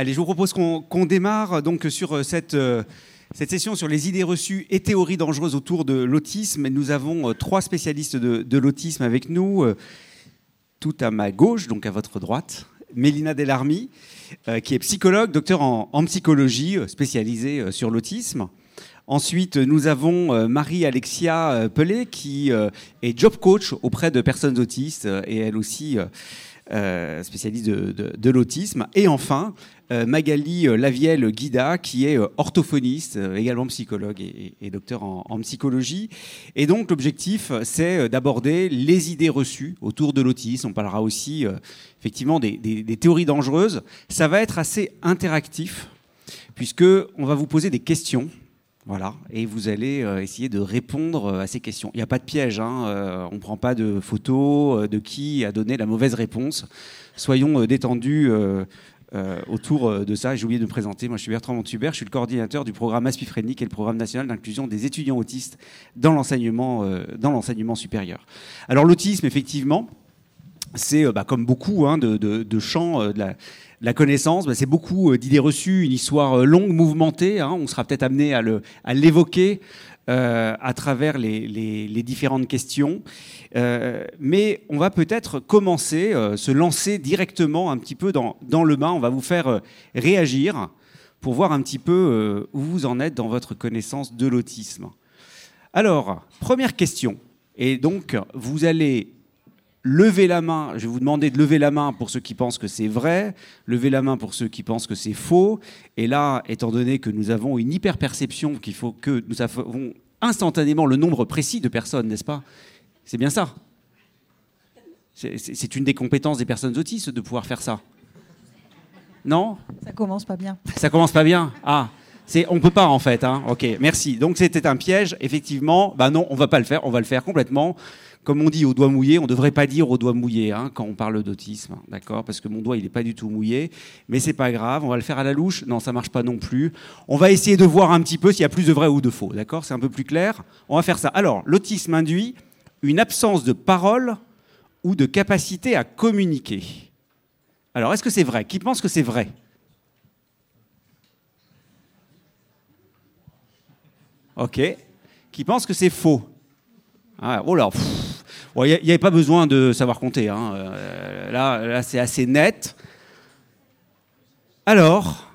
Allez, je vous propose qu'on démarre donc sur cette, cette session sur les idées reçues et théories dangereuses autour de l'autisme. Nous avons trois spécialistes de, l'autisme avec nous, tout à ma gauche, donc à votre droite. Mélina Delarmy, qui est psychologue, docteur en, psychologie, spécialisée sur l'autisme. Ensuite, nous avons euh, Marie-Alexia euh, Pelé, qui euh, est job coach auprès de personnes autistes et elle aussi spécialiste de, l'autisme. Et enfin, Magali Lavielle-Guida, qui est orthophoniste, également psychologue et, docteur en, psychologie. Et donc, l'objectif, c'est d'aborder les idées reçues autour de l'autisme. On parlera aussi, effectivement, des, théories dangereuses. Ça va être assez interactif, puisqu'on va vous poser des questions voilà, et vous allez euh, essayer de répondre euh, à ces questions. Il n'y a pas de piège, hein, euh, on ne prend pas de photos de qui a donné la mauvaise réponse. Soyons détendus autour de ça. J'ai oublié de me présenter, moi je suis Bertrand Montubert, je suis le coordinateur du programme Aspifreni, qui est le programme national d'inclusion des étudiants autistes dans l'enseignement supérieur. Alors l'autisme, effectivement, c'est bah, comme beaucoup hein, de, de, champs de la la connaissance, bah, c'est beaucoup euh, d'idées reçues, une histoire euh, longue, mouvementée. Hein. on sera peut-être amené à l'évoquer euh, à travers les, différentes questions. mais on va peut-être commencer, se lancer directement un petit peu dans, dans, le bain. On va vous faire réagir pour voir un petit peu où vous en êtes dans votre connaissance de l'autisme. Alors, première question. Et donc, vous allez Levez la main, je vais vous demander de lever la main pour ceux qui pensent que c'est vrai, levez la main pour ceux qui pensent que c'est faux. Et là, étant donné que nous avons une hyper-perception qu'il faut que nous avons instantanément le nombre précis de personnes, n'est-ce pas? C'est bien ça? C'est une des compétences des personnes autistes de pouvoir faire ça. Non? Ça commence pas bien. Ça commence pas bien? Ah on ne peut pas en fait. Hein. Ok, merci. Donc c'était un piège, effectivement. Bah non, on va pas le faire. On va le faire complètement comme on dit au doigt mouillé, on ne devrait pas dire au doigt mouillé hein, quand on parle d'autisme, d'accord? Parce que mon doigt, il n'est pas du tout mouillé. Mais c'est pas grave, on va le faire à la louche. Non, ça marche pas non plus. On va essayer de voir un petit peu s'il y a plus de vrai ou de faux, d'accord? C'est un peu plus clair. On va faire ça. Alors, l'autisme induit une absence de parole ou de capacité à communiquer. Alors, est-ce que c'est vrai? Qui pense que c'est vrai? Ok. Qui pense que c'est faux ah, Oh là, il n'y avait pas besoin de savoir compter. Hein. Euh, là, là c'est assez net. Alors,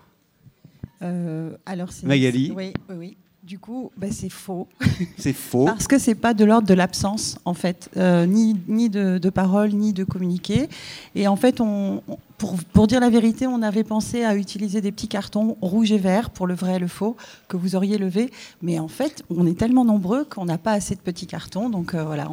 euh, alors Magali? Oui, oui, oui. Du coup, bah, c'est faux. C'est faux. Parce que c'est pas de l'ordre de l'absence, en fait, euh, ni, ni de, de, parole, ni de communiquer. Et en fait, on, pour, dire la vérité, on avait pensé à utiliser des petits cartons rouges et verts pour le vrai et le faux que vous auriez levé. Mais en fait, on est tellement nombreux qu'on n'a pas assez de petits cartons. Donc euh, voilà.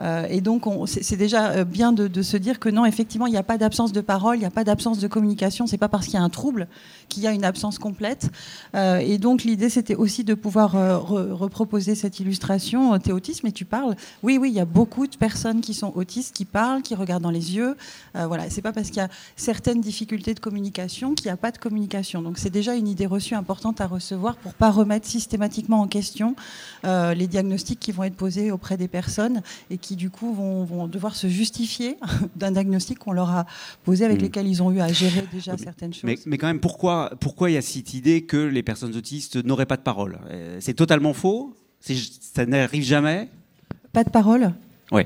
Euh, et donc, c'est déjà euh, bien de, se dire que non, effectivement, il n'y a pas d'absence de parole, il n'y a pas d'absence de communication. C'est pas parce qu'il y a un trouble qu'il y a une absence complète. et donc, l'idée, c'était aussi de pouvoir reproposer cette illustration. T'es autiste, mais tu parles. Oui, oui, il y a beaucoup de personnes qui sont autistes, qui parlent, qui regardent dans les yeux. voilà. C'est pas parce qu'il y a certaines difficultés de communication qu'il n'y a pas de communication. Donc c'est déjà une idée reçue importante à recevoir pour pas remettre systématiquement en question euh, les diagnostics qui vont être posés auprès des personnes et qui du coup vont, devoir se justifier d'un diagnostic qu'on leur a posé avec mm. lesquels ils ont eu à gérer déjà certaines choses. Mais, mais, quand même, pourquoi, pourquoi il y a cette idée que les personnes autistes n'auraient pas de parole? Euh, C'est totalement faux? Ça n'arrive jamais? Pas de parole? Oui.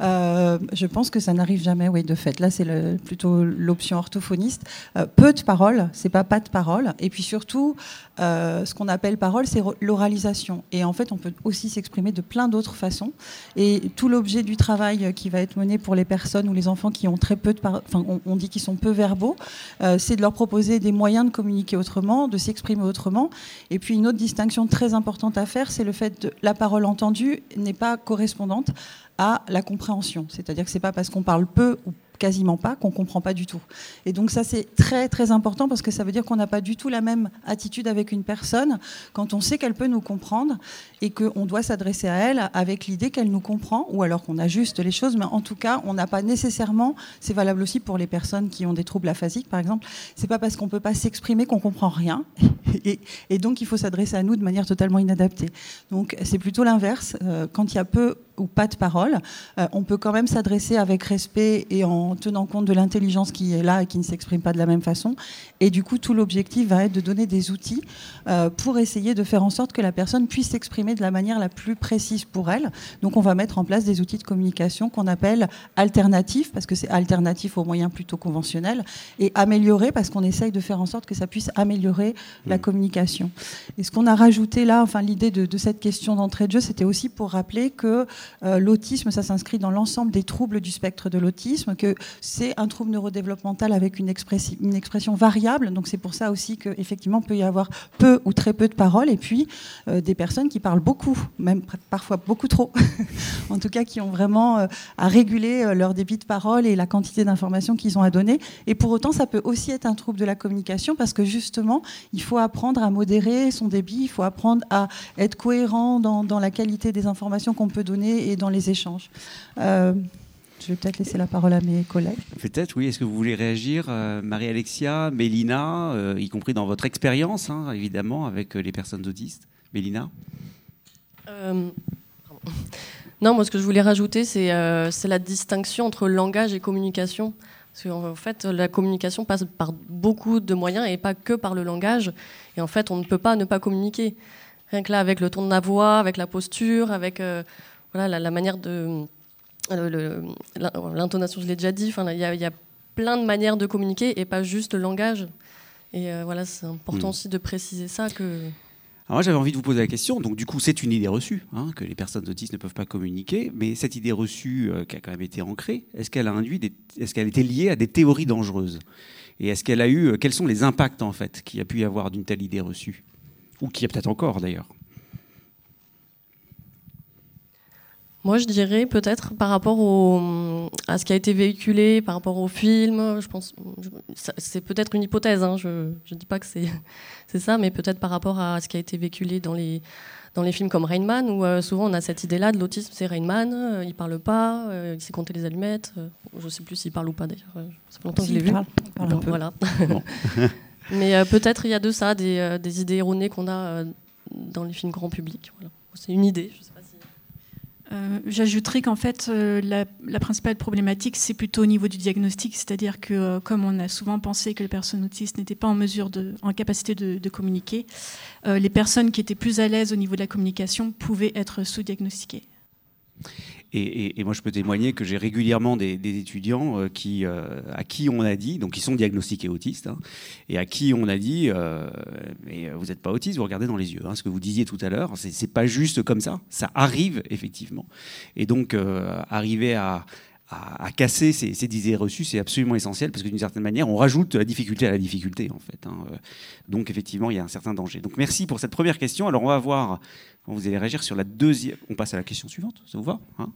Euh, je pense que ça n'arrive jamais, oui, de fait. Là, c'est plutôt l'option orthophoniste. Euh, peu de paroles, c'est pas pas de paroles. Et puis surtout, euh, ce qu'on appelle parole, c'est l'oralisation. Et en fait, on peut aussi s'exprimer de plein d'autres façons. Et tout l'objet du travail qui va être mené pour les personnes ou les enfants qui ont très peu de paroles, enfin, on, dit qu'ils sont peu verbaux, c'est de leur proposer des moyens de communiquer autrement, de s'exprimer autrement. Et puis une autre distinction très importante à faire, c'est le fait que la parole entendue n'est pas correspondante à la compréhension. C'est-à-dire que c'est pas parce qu'on parle peu ou quasiment pas qu'on comprend pas du tout. Et donc ça c'est très très important parce que ça veut dire qu'on n'a pas du tout la même attitude avec une personne quand on sait qu'elle peut nous comprendre et qu'on doit s'adresser à elle avec l'idée qu'elle nous comprend ou alors qu'on ajuste les choses. Mais en tout cas, on n'a pas nécessairement, c'est valable aussi pour les personnes qui ont des troubles aphasiques par exemple, c'est pas parce qu'on peut pas s'exprimer qu'on comprend rien. et, donc il faut s'adresser à nous de manière totalement inadaptée. Donc c'est plutôt l'inverse. Euh, quand il y a peu ou pas de parole, euh, on peut quand même s'adresser avec respect et en tenant compte de l'intelligence qui est là et qui ne s'exprime pas de la même façon. Et du coup, tout l'objectif va être de donner des outils euh, pour essayer de faire en sorte que la personne puisse s'exprimer de la manière la plus précise pour elle. Donc, on va mettre en place des outils de communication qu'on appelle alternatifs, parce que c'est alternatif aux moyens plutôt conventionnels, et améliorés, parce qu'on essaye de faire en sorte que ça puisse améliorer la mmh. communication. Et ce qu'on a rajouté là, enfin, l'idée de, de cette question d'entrée de jeu, c'était aussi pour rappeler que euh, l'autisme, ça s'inscrit dans l'ensemble des troubles du spectre de l'autisme, que c'est un trouble neurodéveloppemental avec une, expression variable. Donc c'est pour ça aussi qu'effectivement, il peut y avoir peu ou très peu de paroles, et puis euh, des personnes qui parlent beaucoup, même parfois beaucoup trop, en tout cas qui ont vraiment euh, à réguler leur débit de parole et la quantité d'informations qu'ils ont à donner. Et pour autant, ça peut aussi être un trouble de la communication, parce que justement, il faut apprendre à modérer son débit, il faut apprendre à être cohérent dans la qualité des informations qu'on peut donner et dans les échanges. Euh, je vais peut-être laisser la parole à mes collègues. Peut-être, oui. Est-ce que vous voulez réagir, euh, Marie-Alexia, Mélina, euh, y compris dans votre expérience, hein, évidemment, avec les personnes autistes? Mélina? Non, moi, ce que je voulais rajouter, c'est la distinction entre langage et communication. Parce qu'en fait, la communication passe par beaucoup de moyens et pas que par le langage. Et en fait, on ne peut pas ne pas communiquer. Rien que là, avec le ton de la voix, avec la posture, avec voilà, la, manière de. Euh, l'intonation, je l'ai déjà dit. Il y, a plein de manières de communiquer et pas juste le langage. Et euh, voilà, c'est important hmm. aussi de préciser ça que. Alors moi, j'avais envie de vous poser la question. Donc, du coup, c'est une idée reçue hein, que les personnes autistes ne peuvent pas communiquer. Mais cette idée reçue euh, qui a quand même été ancrée, est-ce qu'elle a induit, est-ce qu'elle était liée à des théories dangereuses? Et est-ce qu'elle a eu, quels sont les impacts en fait qu'il y a pu y avoir d'une telle idée reçue, ou qui y a peut-être encore d'ailleurs Moi, je dirais peut-être par rapport au, à ce qui a été véhiculé, par rapport au film, je pense, c'est peut-être une hypothèse, hein, je ne dis pas que c'est ça, mais peut-être par rapport à ce qui a été véhiculé dans les, dans les films comme Rain Man, où euh, souvent on a cette idée-là de l'autisme, c'est Rain Man, euh, il parle pas, euh, il sait compter les allumettes, je ne sais plus s'il parle ou pas d'ailleurs, ça fait longtemps que je l'ai vu. Voilà. mais peut-être il y a de ça, des, des idées erronées qu'on a dans les films grand public. Voilà. C'est une idée, je sais euh, j'ajouterais qu'en fait, euh, la, principale problématique, c'est plutôt au niveau du diagnostic, c'est-à-dire que euh, comme on a souvent pensé que les personnes autistes n'étaient pas en mesure, de, en capacité de, communiquer, les personnes qui étaient plus à l'aise au niveau de la communication pouvaient être sous-diagnostiquées. Et, moi, je peux témoigner que j'ai régulièrement des, étudiants euh, qui, euh, à qui on a dit, donc ils sont diagnostiqués autistes, hein, et à qui on a dit, euh, mais vous n'êtes pas autiste, vous regardez dans les yeux. Hein, ce que vous disiez tout à l'heure, c'est pas juste comme ça, ça arrive effectivement. Et donc, arriver à, à, casser ces, idées reçues, c'est absolument essentiel parce que d'une certaine manière, on rajoute la difficulté à la difficulté en fait. Hein. Donc effectivement, il y a un certain danger. Donc merci pour cette première question. Alors on va voir, vous allez réagir sur la deuxième. On passe à la question suivante, ça vous va hein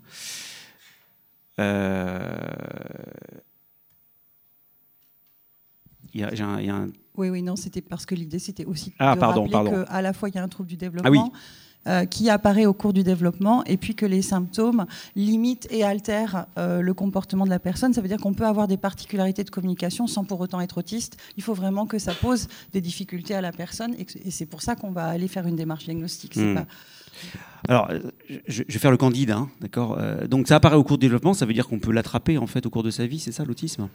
euh, il y a, Oui, oui, non, c'était parce que l'idée, c'était aussi ah, de pardon, rappeler qu'à la fois, il y a un trouble du développement, ah euh, qui apparaît au cours du développement et puis que les symptômes limitent et altèrent euh, le comportement de la personne. Ça veut dire qu'on peut avoir des particularités de communication sans pour autant être autiste. Il faut vraiment que ça pose des difficultés à la personne et, c'est pour ça qu'on va aller faire une démarche diagnostique. Hmm. Alors, je, vais faire le candide, hein, d'accord euh, Donc, ça apparaît au cours du développement, ça veut dire qu'on peut l'attraper en fait au cours de sa vie, c'est ça l'autisme?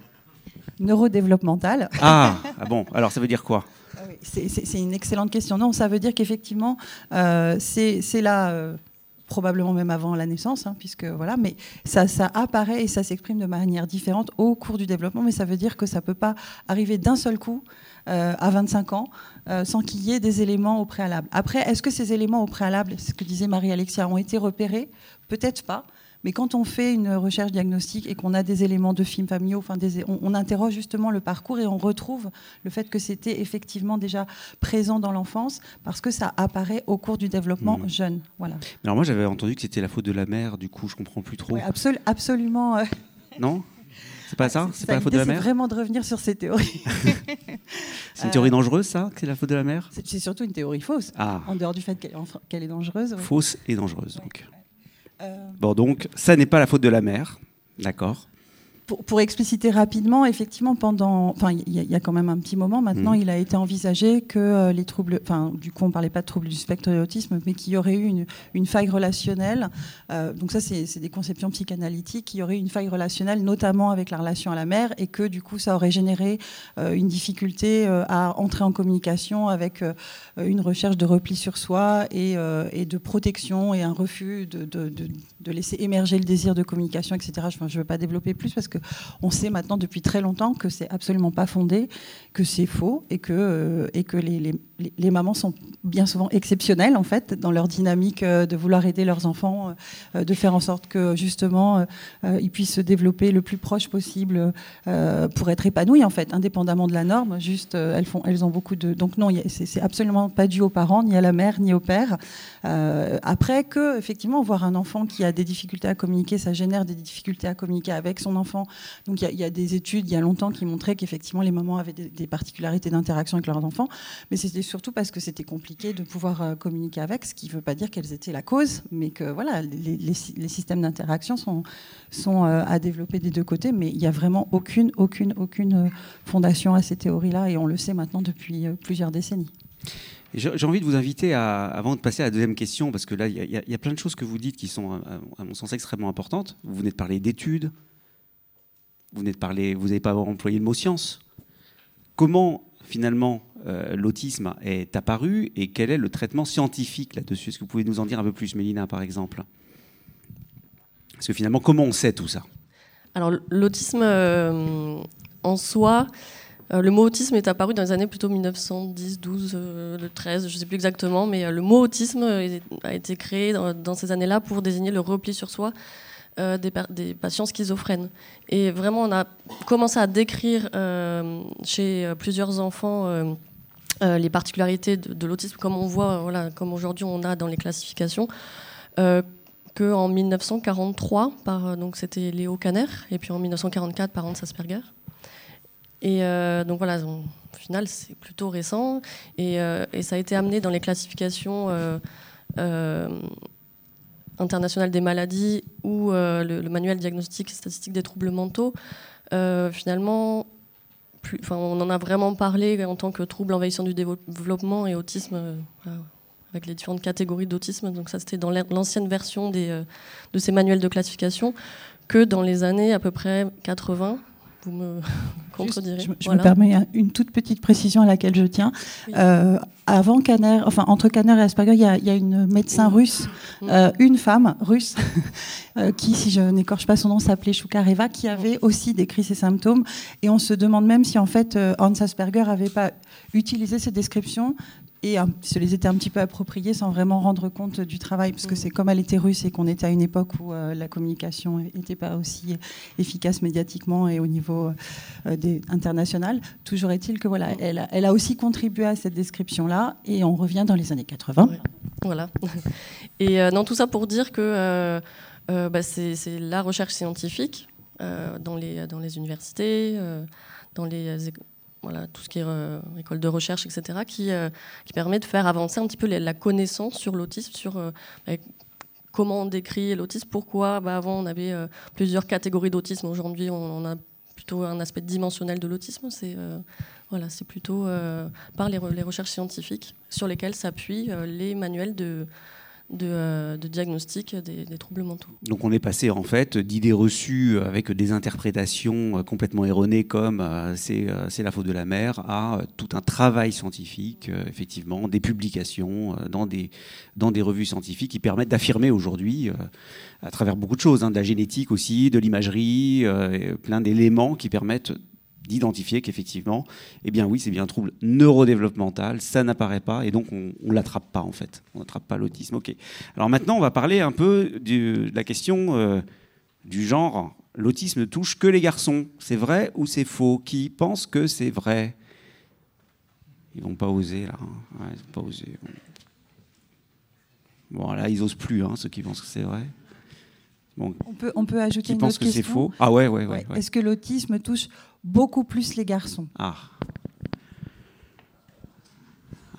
Neurodéveloppemental. Ah, ah bon, alors ça veut dire quoi? C'est une excellente question. Non, ça veut dire qu'effectivement, euh, c'est là. Euh, probablement même avant la naissance, hein, puisque voilà, mais ça, apparaît et ça s'exprime de manière différente au cours du développement, mais ça veut dire que ça ne peut pas arriver d'un seul coup euh, à 25 ans sans qu'il y ait des éléments au préalable. Après, est-ce que ces éléments au préalable, ce que disait Marie-Alexia, ont été repérés? Peut-être pas. Mais quand on fait une recherche diagnostique et qu'on a des éléments de films familiaux, enfin on, interroge justement le parcours et on retrouve le fait que c'était effectivement déjà présent dans l'enfance parce que ça apparaît au cours du développement mmh. jeune. Voilà. Alors moi j'avais entendu que c'était la faute de la mère, du coup je comprends plus trop. absolument. Euh. Non? C'est pas ça? C'est pas la faute de la mère? vraiment de revenir sur ces théories. c'est une théorie dangereuse, ça Que c'est la faute de la mère? C'est surtout une théorie fausse. Ah. En dehors du fait qu'elle est dangereuse. Fausse et dangereuse, donc. Euh, bon, donc, ça n'est pas la faute de la mère, d'accord? Pour, expliciter rapidement, effectivement, pendant, enfin, il y, a quand même un petit moment maintenant, mm. il a été envisagé que euh, les troubles, enfin, du coup, on parlait pas de troubles du spectre de l'autisme, mais qu'il y aurait eu une, une faille relationnelle. Euh, donc ça, c'est des conceptions psychanalytiques. qu'il y aurait eu une faille relationnelle, notamment avec la relation à la mère, et que du coup, ça aurait généré euh, une difficulté à entrer en communication avec une recherche de repli sur soi et, et de protection et un refus de, de, de, de, laisser émerger le désir de communication, etc. je ne veux pas développer plus parce que on sait maintenant depuis très longtemps que c'est absolument pas fondé, que c'est faux et que, euh, les, mamans sont bien souvent exceptionnelles en fait dans leur dynamique euh, de vouloir aider leurs enfants, euh, de faire en sorte que justement ils puissent se développer le plus proche possible pour être épanouis en fait, indépendamment de la norme. Juste elles font, elles ont beaucoup de donc non, c'est absolument pas dû aux parents, ni à la mère, ni au père. après que effectivement voir un enfant qui a des difficultés à communiquer, ça génère des difficultés à communiquer avec son enfant donc il y, a des études il y a longtemps qui montraient qu'effectivement les mamans avaient des, particularités d'interaction avec leurs enfants, mais c'était surtout parce que c'était compliqué de pouvoir euh, communiquer avec, ce qui ne veut pas dire qu'elles étaient la cause, mais que voilà, les, systèmes d'interaction sont, euh, à développer des deux côtés, mais il n'y a vraiment aucune, aucune, aucune euh, fondation à ces théories-là, et on le sait maintenant depuis plusieurs décennies. J'ai envie de vous inviter, à, avant de passer à la deuxième question, parce que là, il y, y, a plein de choses que vous dites qui sont, à mon sens, extrêmement importantes. Vous venez de parler d'études, vous n'êtes parlé, vous n'avez pas employé le mot science. Comment finalement euh, l'autisme est apparu et quel est le traitement scientifique là-dessus? Est-ce que vous pouvez nous en dire un peu plus, Mélina, par exemple? Parce que finalement, comment on sait tout ça? Alors l'autisme euh, en soi, euh, le mot autisme est apparu dans les années plutôt 1910, 12, le 13, je ne sais plus exactement, mais le mot autisme a été créé dans ces années-là pour désigner le repli sur soi euh, des, patients schizophrènes. Et vraiment, on a commencé à décrire euh, chez euh, plusieurs enfants les particularités de, l'autisme, comme on voit, voilà, comme aujourd'hui on a dans les classifications. qu'en 1943, par, donc c'était Léo Kanner, et puis en 1944 par Hans Asperger. Et donc voilà, au final, c'est plutôt récent. Et, ça a été amené dans les classifications international des maladies ou euh, le, manuel diagnostique et statistique des troubles mentaux, euh, finalement, plus, on en a vraiment parlé en tant que trouble envahissant du développement et autisme, euh, avec les différentes catégories d'autisme. Donc ça, c'était dans l'ancienne version des, de ces manuels de classification, que dans les années à peu près 80, vous me contredirez. je, me permets une toute petite précision à laquelle je tiens. Euh, avant Kanner, enfin entre Kanner et Asperger, il y a, une médecin russe, euh, une femme russe, euh, qui, si je n'écorche pas son nom, s'appelait Shukareva, qui avait aussi décrit ces symptômes. Et on se demande même si en fait Hans Asperger n'avait pas utilisé ces descriptions et se les était un petit peu appropriés sans vraiment rendre compte du travail, parce que mm. c'est comme elle était russe et qu'on était à une époque où euh, la communication n'était pas aussi efficace médiatiquement et au niveau euh, des, international. Toujours est-il que voilà, elle, elle, a aussi contribué à cette description-là, et on revient dans les années 80. Voilà. Et euh, dans tout ça pour dire que bah, c'est la recherche scientifique dans, les, dans les universités, dans les voilà, tout ce qui est euh, école de recherche, etc., qui, euh, qui permet de faire avancer un petit peu la connaissance sur l'autisme, sur euh, bah, comment on décrit l'autisme, pourquoi bah, avant on avait plusieurs catégories d'autisme, aujourd'hui on, a plutôt un aspect dimensionnel de l'autisme, c'est voilà, plutôt par les, recherches scientifiques sur lesquelles s'appuient les manuels de, euh, de, diagnostic des, troubles mentaux. Donc on est passé en fait d'idées reçues avec des interprétations euh, complètement erronées comme euh, c'est la faute de la mère à tout un travail scientifique, effectivement, des publications dans des, dans des revues scientifiques qui permettent d'affirmer aujourd'hui, à travers beaucoup de choses, hein, de la génétique aussi, de l'imagerie, plein d'éléments qui permettent d'identifier qu'effectivement, eh bien oui, c'est bien un trouble neurodéveloppemental, ça n'apparaît pas et donc on, ne l'attrape pas en fait, on n'attrape pas l'autisme. Ok. Alors maintenant, on va parler un peu de la question euh, du genre. L'autisme ne touche que les garçons. C'est vrai ou c'est faux? Qui pense que c'est vrai? Ils vont pas oser là. Hein. ils vont pas oser. Bon là, ils osent plus, hein, ceux qui pensent que c'est vrai. Bon. On, peut, on peut ajouter qui une pense que c'est faux? Ah ouais, ouais, ouais. Est-ce que l'autisme touche beaucoup plus les garçons. Ah.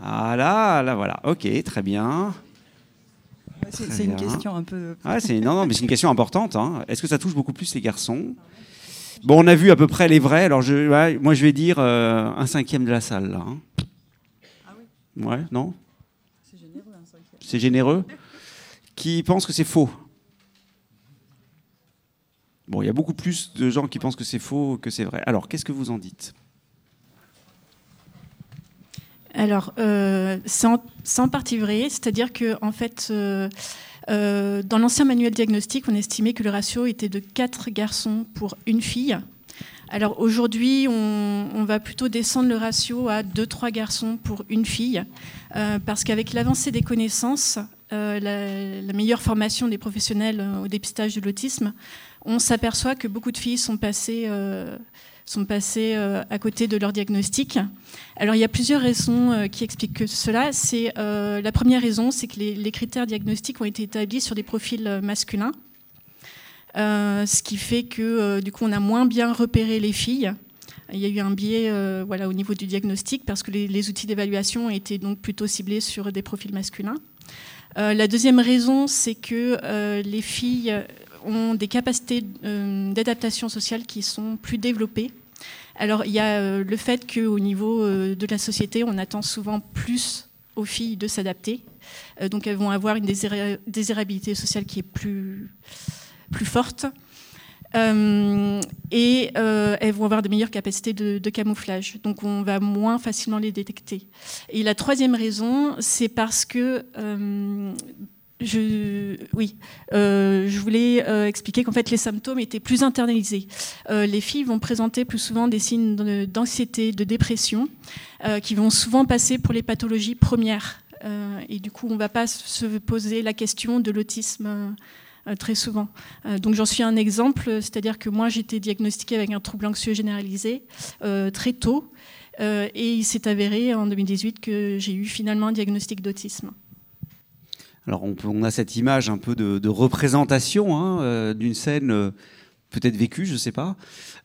Ah là, là voilà. Ok, très bien. C'est une question un peu. Ah, c'est non, non, mais c'est une question importante. Hein. Est-ce que ça touche beaucoup plus les garçons? Bon, on a vu à peu près les vrais. Alors, je, moi, je vais dire euh, un cinquième de la salle. Là, hein. Ah oui Ouais, non? C'est généreux, un cinquième. C'est généreux? Qui pense que c'est faux? Bon, il y a beaucoup plus de gens qui pensent que c'est faux que c'est vrai. Alors, qu'est-ce que vous en dites? Alors, euh, c'est en, partie vrai, c'est-à-dire que en fait, euh, euh, dans l'ancien manuel diagnostic, on estimait que le ratio était de 4 garçons pour une fille. Alors aujourd'hui, on, va plutôt descendre le ratio à 2-3 garçons pour une fille, parce qu'avec l'avancée des connaissances, la, meilleure formation des professionnels au dépistage de l'autisme, on s'aperçoit que beaucoup de filles sont passées, euh, euh, à côté de leur diagnostic. Alors il y a plusieurs raisons euh, qui expliquent cela. C'est la première raison, c'est que les, critères diagnostiques ont été établis sur des profils masculins, ce qui fait que du coup on a moins bien repéré les filles. Il y a eu un biais voilà, au niveau du diagnostic parce que les, les outils d'évaluation étaient donc plutôt ciblés sur des profils masculins. la deuxième raison, c'est que les filles ont des capacités euh, d'adaptation sociale qui sont plus développées. Alors il y a euh, le fait qu'au niveau euh, de la société, on attend souvent plus aux filles de s'adapter. donc elles vont avoir une désirabilité sociale qui est plus, plus forte. et elles vont avoir de meilleures capacités de, de, camouflage. Donc on va moins facilement les détecter. Et la troisième raison, c'est parce que oui, euh, je voulais euh, expliquer qu'en fait les symptômes étaient plus internalisés. Euh, les filles vont présenter plus souvent des signes d'anxiété, de dépression, qui vont souvent passer pour les pathologies premières. et du coup, on ne va pas se poser la question de l'autisme très souvent. donc j'en suis un exemple, c'est-à-dire que moi j'étais diagnostiquée avec un trouble anxieux généralisé très tôt, et il s'est avéré en 2018 que j'ai eu finalement un diagnostic d'autisme. Alors on, a cette image un peu de, représentation hein, euh, d'une scène euh, peut-être vécue, je ne sais pas.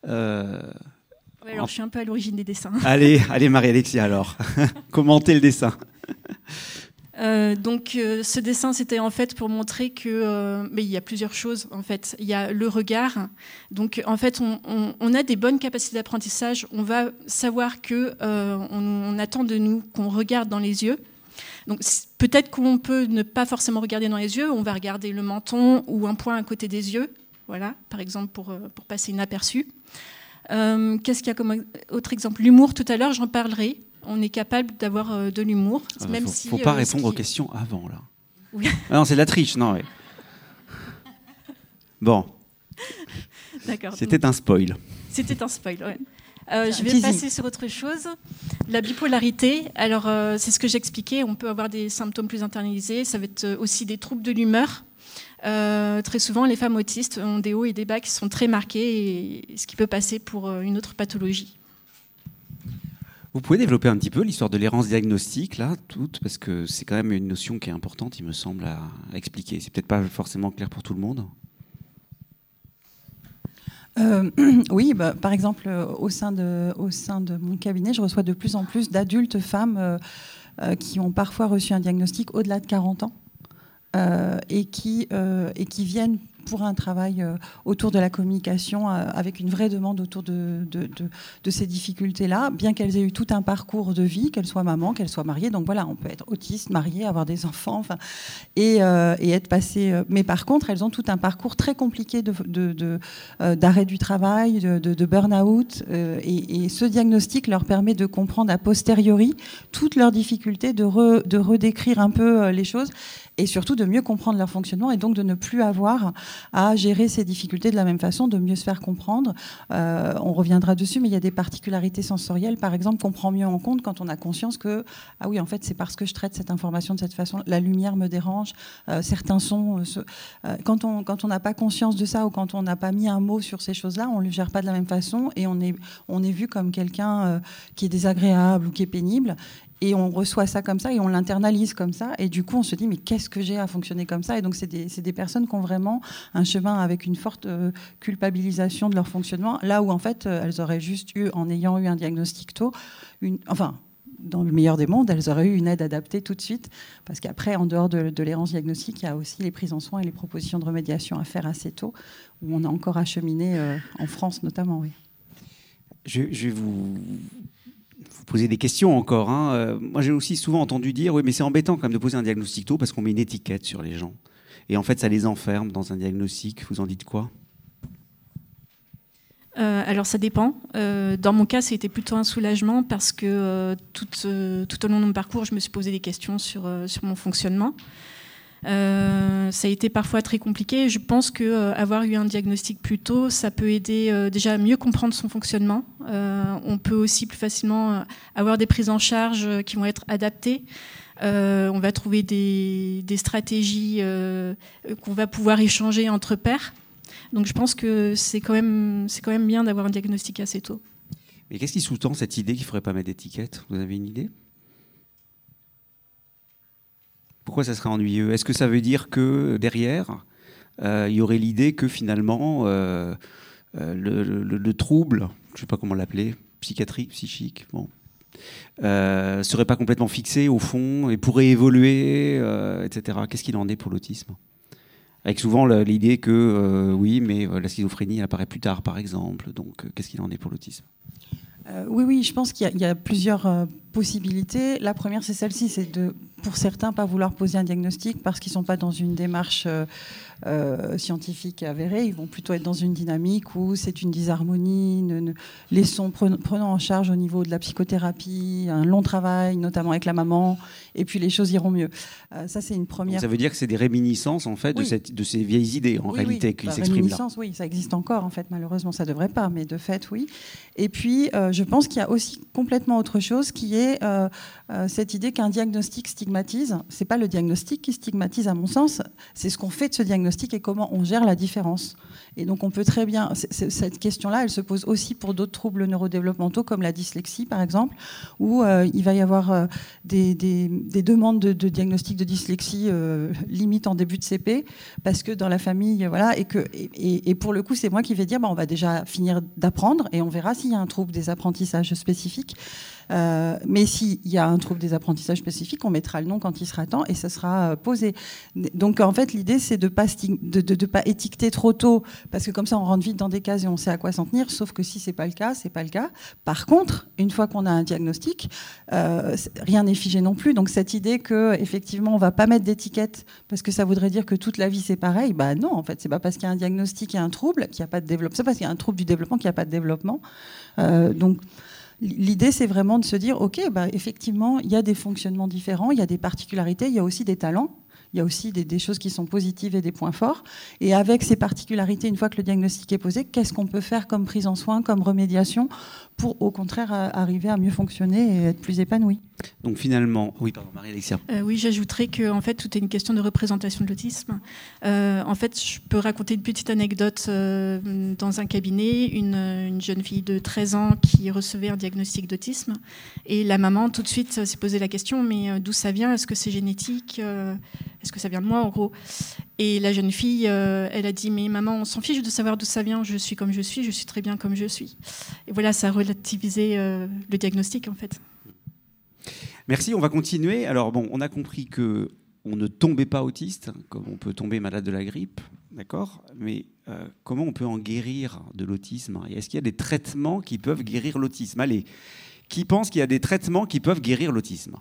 Euh, alors je suis un peu à l'origine des dessins. Allez, allez Marie-Alexia alors, commentez le dessin. donc ce dessin, c'était en fait pour montrer que, mais il y a plusieurs choses en fait. Il y a le regard. Donc en fait, on, a des bonnes capacités d'apprentissage. On va savoir que on, attend de nous qu'on regarde dans les yeux. Donc peut-être qu'on peut ne pas forcément regarder dans les yeux, on va regarder le menton ou un point à côté des yeux, voilà, par exemple pour, euh, pour passer inaperçu. Euh, Qu'est-ce qu'il y a comme autre exemple? L'humour, tout à l'heure, j'en parlerai. On est capable d'avoir euh, de l'humour. Il ah, ne faut, pas euh, répondre aux questions avant, là. Oui. Ah non, c'est de la triche, non. Bon. D'accord. C'était un spoil. C'était un spoil, oui. Euh, je vais passer sur autre chose. La bipolarité, alors euh, c'est ce que j'expliquais, on peut avoir des symptômes plus internalisés, ça va être euh, aussi des troubles de l'humeur. très souvent, les femmes autistes ont des hauts et des bas qui sont très marqués, et ce qui peut passer pour une autre pathologie. Vous pouvez développer un petit peu l'histoire de l'errance diagnostique, là, toute, parce que c'est quand même une notion qui est importante, il me semble, à expliquer. C'est peut-être pas forcément clair pour tout le monde. Euh, oui, bah, par exemple, euh, au sein, de, mon cabinet, je reçois de plus en plus d'adultes femmes euh, qui ont parfois reçu un diagnostic au-delà de 40 ans et qui viennent pour un travail euh, autour de la communication, euh, avec une vraie demande autour de, de, ces difficultés-là, bien qu'elles aient eu tout un parcours de vie, qu'elles soient maman, qu'elles soient mariées. Donc voilà, on peut être autiste, mariée, avoir des enfants, euh, et, être passé. Mais par contre, elles ont tout un parcours très compliqué d'arrêt du travail, de, burn-out. Et, et, ce diagnostic leur permet de comprendre a posteriori toutes leurs difficultés, de, de redécrire un peu les choses et surtout de mieux comprendre leur fonctionnement et donc de ne plus avoir à gérer ces difficultés de la même façon, de mieux se faire comprendre. Euh, on reviendra dessus, mais il y a des particularités sensorielles, par exemple, qu'on prend mieux en compte quand on a conscience que, ah oui, en fait, c'est parce que je traite cette information de cette façon, la lumière me dérange, euh, certains sons. Euh, quand on quand on n'a pas conscience de ça ou quand on n'a pas mis un mot sur ces choses-là, on ne le gère pas de la même façon et on est, on est vu comme quelqu'un qui est désagréable ou qui est pénible et on reçoit ça comme ça et on l'internalise comme ça et du coup on se dit mais qu'est-ce que j'ai à fonctionner comme ça? Et donc c'est des, des, personnes qui ont vraiment un chemin avec une forte euh, culpabilisation de leur fonctionnement là où en fait euh, elles auraient juste eu en ayant eu un diagnostic tôt une, enfin dans le meilleur des mondes, elles auraient eu une aide adaptée tout de suite, parce qu'après, en dehors de, de l'errance diagnostique, il y a aussi les prises en soins et les propositions de remédiation à faire assez tôt, où on a encore acheminé, euh, en France notamment. Oui. Je, vais vous, vous, poser des questions encore. Hein. Euh, moi, j'ai aussi souvent entendu dire, oui, mais c'est embêtant quand même de poser un diagnostic tôt, parce qu'on met une étiquette sur les gens. Et en fait, ça les enferme dans un diagnostic. Vous en dites quoi? Euh, alors ça dépend. Euh, dans mon cas, c'était plutôt un soulagement parce que tout, tout, au long de mon parcours, je me suis posé des questions sur, sur mon fonctionnement. Ça a été parfois très compliqué. Je pense que avoir eu un diagnostic plus tôt, ça peut aider déjà à mieux comprendre son fonctionnement. on peut aussi plus facilement avoir des prises en charge qui vont être adaptées. on va trouver des, des stratégies qu'on va pouvoir échanger entre pairs. Donc je pense que c'est quand c'est quand même bien d'avoir un diagnostic assez tôt. Mais qu'est-ce qui sous-tend cette idée qu'il ne faudrait pas mettre d'étiquette? Vous avez une idée? Pourquoi ça serait ennuyeux? Est-ce que ça veut dire que derrière, euh, il y aurait l'idée que finalement, euh, euh, le, trouble, je ne sais pas comment l'appeler, psychiatrique, psychique, bon, serait pas complètement fixé au fond et pourrait évoluer, etc. Qu'est-ce qu'il en est pour l'autisme? Avec souvent l'idée que oui, mais la schizophrénie apparaît plus tard, par exemple. Donc, qu'est-ce qu'il en est pour l'autisme? Oui, oui, je pense qu'il y, a plusieurs possibilités. La première, c'est celle-ci, c'est de, pour certains, pas vouloir poser un diagnostic parce qu'ils ne sont pas dans une démarche euh, scientifiques avérés, ils vont plutôt être dans une dynamique où c'est une disharmonie, les sons prenant en charge au niveau de la psychothérapie, un long travail, notamment avec la maman, et puis les choses iront mieux. Euh, ça, c'est une première. ça veut dire que c'est des réminiscences en fait de, cette, de, ces vieilles idées en réalité qui bah, s'expriment là. Oui, ça existe encore en fait. Malheureusement, ça devrait pas, mais de fait, oui. Et puis, euh, je pense qu'il y a aussi complètement autre chose qui est cette idée qu'un diagnostic stigmatise. C'est pas le diagnostic qui stigmatise à mon sens, c'est ce qu'on fait de ce diagnostic et comment on gère la différence. Et donc on peut très bien, cette question-là, elle se pose aussi pour d'autres troubles neurodéveloppementaux comme la dyslexie par exemple, où euh, il va y avoir euh, des, demandes de, diagnostic de dyslexie euh, limite en début de CP, parce que dans la famille, voilà, et, que, et, pour le coup c'est moi qui vais dire, bah, on va déjà finir d'apprendre et on verra s'il y a un trouble des apprentissages spécifiques. Euh, mais s'il y a un trouble des apprentissages spécifiques, on mettra le nom quand il sera temps et ça sera posé. Donc en fait, l'idée, c'est de ne de, pas étiqueter trop tôt, parce que comme ça, on rentre vite dans des cases et on sait à quoi s'en tenir, sauf que si ce n'est pas le cas, c'est pas le cas. Par contre, une fois qu'on a un diagnostic, euh, rien n'est figé non plus. Donc cette idée que effectivement on va pas mettre d'étiquette parce que ça voudrait dire que toute la vie c'est pareil, bah non, en fait, c'est pas parce qu'il y a un diagnostic et un trouble qu'il n'y a pas de développement. C'est parce qu'il y a un trouble du développement qu'il n'y a pas de développement. donc L'idée, c'est vraiment de se dire, OK, bah, effectivement, il y a des fonctionnements différents, il y a des particularités, il y a aussi des talents il y a aussi des, choses qui sont positives et des points forts. Et avec ces particularités, une fois que le diagnostic est posé, qu'est-ce qu'on peut faire comme prise en soin, comme remédiation, pour au contraire arriver à mieux fonctionner et être plus épanoui Donc finalement, oui, pardon, Marie-Alexia. Euh, oui, j'ajouterais que en fait, tout est une question de représentation de l'autisme. Euh, en fait, je peux raconter une petite anecdote euh, dans un cabinet, une, une, jeune fille de 13 ans qui recevait un diagnostic d'autisme. Et la maman, tout de suite, s'est posé la question, mais d'où ça vient? Est-ce que c'est génétique? Est-ce que ça vient de moi en gros? Et la jeune fille, euh, elle a dit mais maman, on s'en fiche de savoir d'où ça vient. Je suis comme je suis, je suis très bien comme je suis. Et voilà, ça a relativisé euh, le diagnostic en fait. Merci, on va continuer. Alors bon, on a compris que on ne tombait pas autiste, comme on peut tomber malade de la grippe, d'accord? Mais euh, comment on peut en guérir de l'autisme? Est-ce qu'il y a des traitements qui peuvent guérir l'autisme? Allez, qui pense qu'il y a des traitements qui peuvent guérir l'autisme?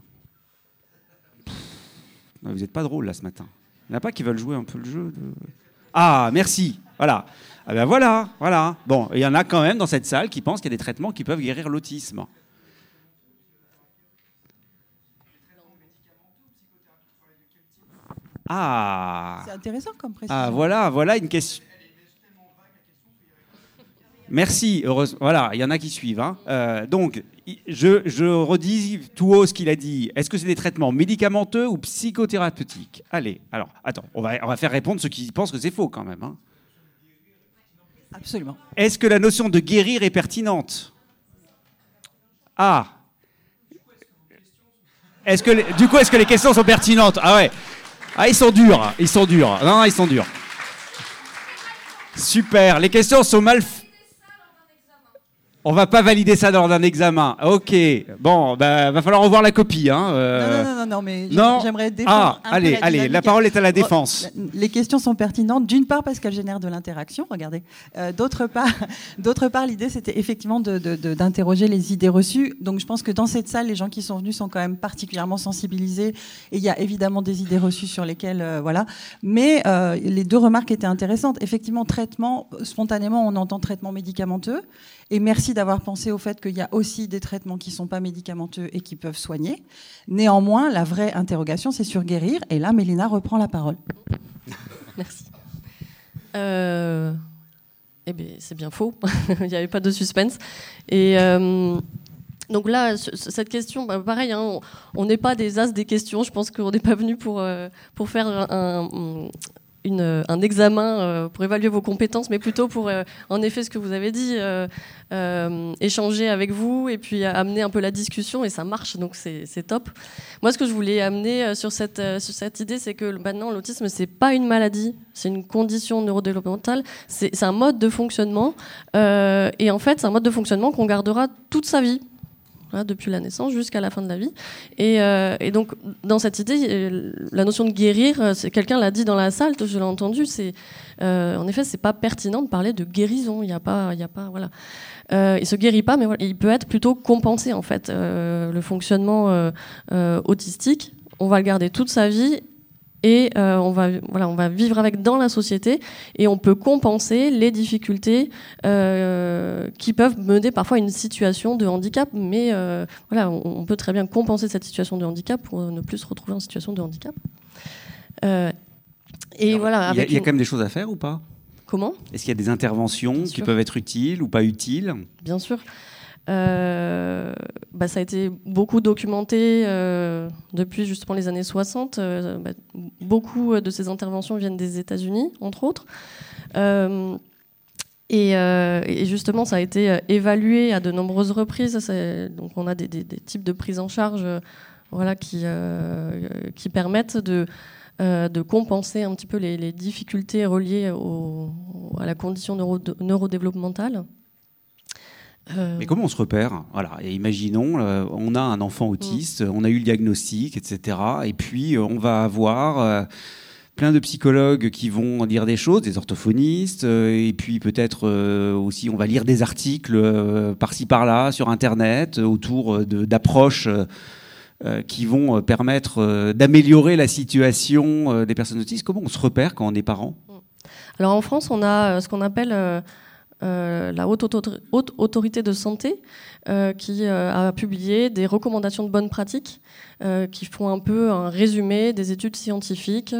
Vous n'êtes pas drôle là ce matin. Il n'y en a pas qui veulent jouer un peu le jeu Ah, merci. Voilà. Ah ben voilà, voilà. Bon, il y en a quand même dans cette salle qui pensent qu'il y a des traitements qui peuvent guérir l'autisme. Ah. C'est intéressant comme précision. Ah voilà, voilà une question. Merci, heureusement. Voilà, il y en a qui suivent. Hein. Euh, donc, je, redis tout haut ce qu'il a dit. Est-ce que c'est des traitements médicamenteux ou psychothérapeutiques? Allez, alors, attends, on va, on va faire répondre ceux qui pensent que c'est faux quand même. Hein. Absolument. Est-ce que la notion de guérir est pertinente? Ah est-ce que du coup, est-ce que les questions sont pertinentes? Ah ouais. Ah, ils sont durs. Ils sont durs. Non, non, ils sont durs. Super. Les questions sont mal On va pas valider ça lors d'un examen. Ok. Bon, bah, va falloir revoir la copie. Hein. Euh. Non, non, non, non, mais j'aimerais défendre. Ah, allez, allez, la parole est à la défense. Les questions sont pertinentes. D'une part parce qu'elles génèrent de l'interaction. Regardez. Euh, d'autre part, part, l'idée c'était effectivement d'interroger les idées reçues. Donc, je pense que dans cette salle, les gens qui sont venus sont quand même particulièrement sensibilisés. Et il y a évidemment des idées reçues sur lesquelles, euh, voilà. Mais les deux remarques étaient intéressantes. Effectivement, traitement spontanément, on entend traitement médicamenteux. Et merci d'avoir pensé au fait qu'il y a aussi des traitements qui ne sont pas médicamenteux et qui peuvent soigner. Néanmoins, la vraie interrogation, c'est sur guérir. Et là, Mélina reprend la parole. Merci. Euh, eh bien, c'est bien faux. Il n'y avait pas de suspense. Et. Euh, donc là, cette question, bah, pareil, hein, on n'est pas des as des questions. Je pense qu'on n'est pas venu pour, euh, pour faire un, euh, un examen euh, pour évaluer vos compétences, mais plutôt pour, euh, en effet, ce que vous avez dit, échanger avec vous et puis amener un peu la discussion, et ça marche, donc c'est top. Moi, ce que je voulais amener sur cette, sur cette idée, c'est que maintenant, l'autisme, c'est pas une maladie, c'est une condition neurodéveloppementale, c'est un mode de fonctionnement, et en fait, c'est un mode de fonctionnement qu'on gardera toute sa vie depuis la naissance jusqu'à la fin de la vie. Euh, et, donc, dans cette idée, euh, la notion de guérir, euh, quelqu'un l'a dit dans la salle, je l'ai entendu, c'est, en effet, c'est pas pertinent de parler de guérison. Il n'y a pas, il y a pas, voilà. il se guérit pas, mais il peut être plutôt compensé en fait. le fonctionnement autistique, on va le garder toute sa vie et euh, on, va, voilà, on va vivre avec dans la société et on peut compenser les difficultés euh, qui peuvent mener parfois à une situation de handicap, mais euh, voilà, on, peut très bien compenser cette situation de handicap pour ne plus se retrouver en situation de handicap. et voilà, il y, a, quand même des choses à faire ou pas? Comment? Est-ce qu'il y a des interventions qui peuvent être utiles ou pas utiles? Bien sûr. Euh, bah, ça a été beaucoup documenté euh, depuis justement les années 60. Euh, bah, beaucoup de ces interventions viennent des États-Unis, entre autres. Et, justement, ça a été évalué à de nombreuses reprises. Donc, on a des, types de prise en charge voilà, qui, permettent de compenser un petit peu les, difficultés reliées à la condition neurodéveloppementale. Euh, Mais comment on se repère Voilà, imaginons, euh, on a un enfant autiste, on a eu le diagnostic, etc. Et puis euh, on va avoir plein de psychologues qui vont dire des choses, des orthophonistes, et puis peut-être aussi on va lire des articles par-ci par-là sur Internet autour d'approches qui vont permettre d'améliorer la situation des personnes autistes. Comment on se repère quand on est parent? Alors en France, on a ce qu'on appelle euh, la haute, autorité de santé euh, qui euh, a publié des recommandations de bonnes pratiques qui font un peu un résumé des études scientifiques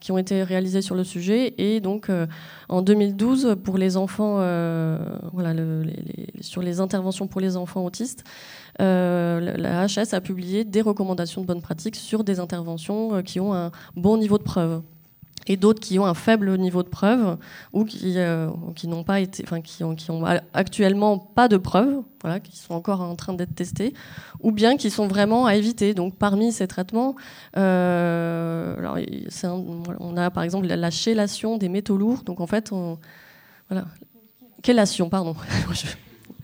qui ont été réalisées sur le sujet. Et donc en 2012, pour les enfants, sur les interventions pour les enfants autistes, la HS a publié des recommandations de bonnes pratiques sur des interventions qui ont un bon niveau de preuve et d'autres qui ont un faible niveau de preuve ou qui, euh, n'ont pas été, enfin qui ont, actuellement pas de preuves, voilà, qui sont encore en train d'être testés, ou bien qui sont vraiment à éviter. Donc parmi ces traitements, euh, alors, on a par exemple la, chélation des métaux lourds. Donc en fait, voilà, chélation, pardon.